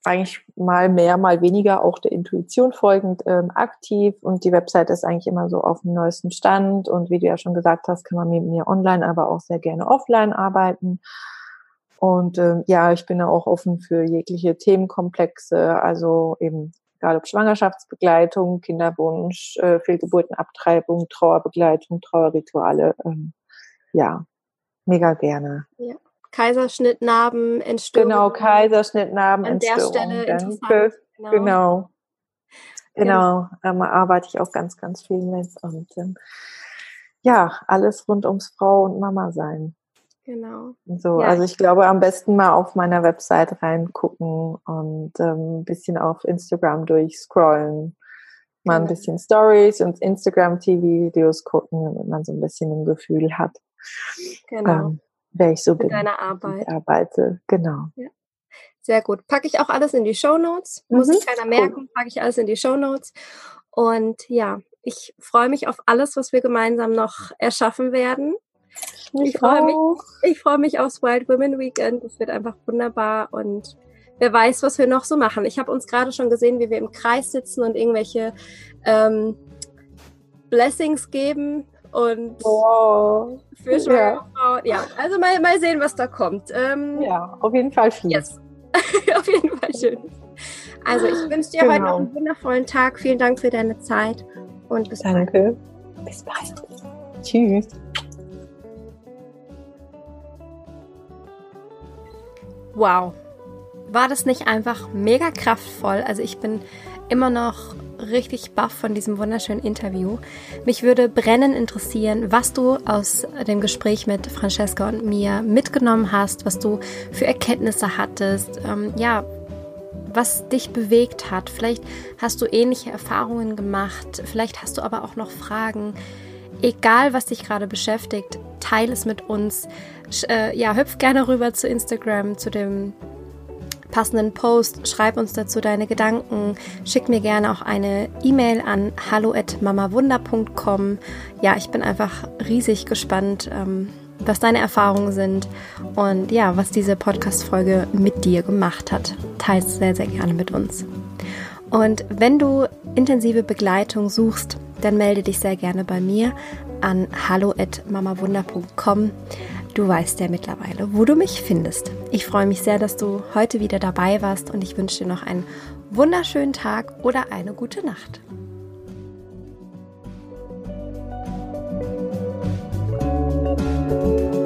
eigentlich mal mehr, mal weniger auch der Intuition folgend ähm, aktiv und die Website ist eigentlich immer so auf dem neuesten Stand und wie du ja schon gesagt hast, kann man mit mir online, aber auch sehr gerne offline arbeiten. Und ähm, ja, ich bin da auch offen für jegliche Themenkomplexe, also eben egal ob Schwangerschaftsbegleitung, Kinderwunsch, äh, Fehlgeburtenabtreibung, Trauerbegleitung, Trauerrituale. Ähm, ja, mega gerne. Ja. Kaiserschnitt, Narben, Entstörung. Genau, Kaiserschnitt, Narben, An der Entstörung. Stelle Danke. interessant. Genau. Genau. Genau, ähm, arbeite ich auch ganz, ganz viel mit. Und ähm, ja, alles rund ums Frau und Mama sein. Genau. So, Ja, also ich glaube, am besten mal auf meiner Website reingucken und ähm, ein bisschen auf Instagram durchscrollen. Mal ein Genau. bisschen Stories und Instagram-TV-Videos gucken, damit man so ein bisschen ein Gefühl hat, Genau. ähm, wer ich so Mit bin. deiner wie Ich Arbeit. arbeite, genau. Sehr gut. Packe ich auch alles in die Show Notes. Muss Mhm, sich keiner merken, packe ich alles in die Show Notes. Und ja, ich freue mich auf alles, was wir gemeinsam noch erschaffen werden. Ich freue mich. Ich freue mich aufs Wild Women Weekend. Das wird einfach wunderbar und wer weiß, was wir noch so machen. Ich habe uns gerade schon gesehen, wie wir im Kreis sitzen und irgendwelche ähm, Blessings geben und Wow. für schwangere Frauen. Ja, also mal, mal sehen, was da kommt. Ähm, Ja, auf jeden Fall viel. Yes. Auf jeden Fall schön. Also ich wünsche dir heute Genau. noch einen wundervollen Tag. Vielen Dank für deine Zeit und bis bald. Danke. Bis bald. Tschüss. Wow. War das nicht einfach mega kraftvoll? Also ich bin immer noch richtig baff von diesem wunderschönen Interview. Mich würde brennend interessieren, was du aus dem Gespräch mit Francesca und mir mitgenommen hast, was du für Erkenntnisse hattest, ähm, ja, was dich bewegt hat. Vielleicht hast du ähnliche Erfahrungen gemacht, vielleicht hast du aber auch noch Fragen. Egal, was dich gerade beschäftigt, teile es mit uns. Äh, ja, hüpf gerne rüber zu Instagram, zu dem passenden Post, schreib uns dazu deine Gedanken, schick mir gerne auch eine E-Mail an hallo@mamawunder.com. Ja, ich bin einfach riesig gespannt, ähm, was deine Erfahrungen sind und ja, was diese Podcast-Folge mit dir gemacht hat. Teils sehr, sehr gerne mit uns. Und wenn du intensive Begleitung suchst, dann melde dich sehr gerne bei mir an hallo@mamawunder.com. Du weißt ja mittlerweile, wo du mich findest. Ich freue mich sehr, dass du heute wieder dabei warst und ich wünsche dir noch einen wunderschönen Tag oder eine gute Nacht. Musik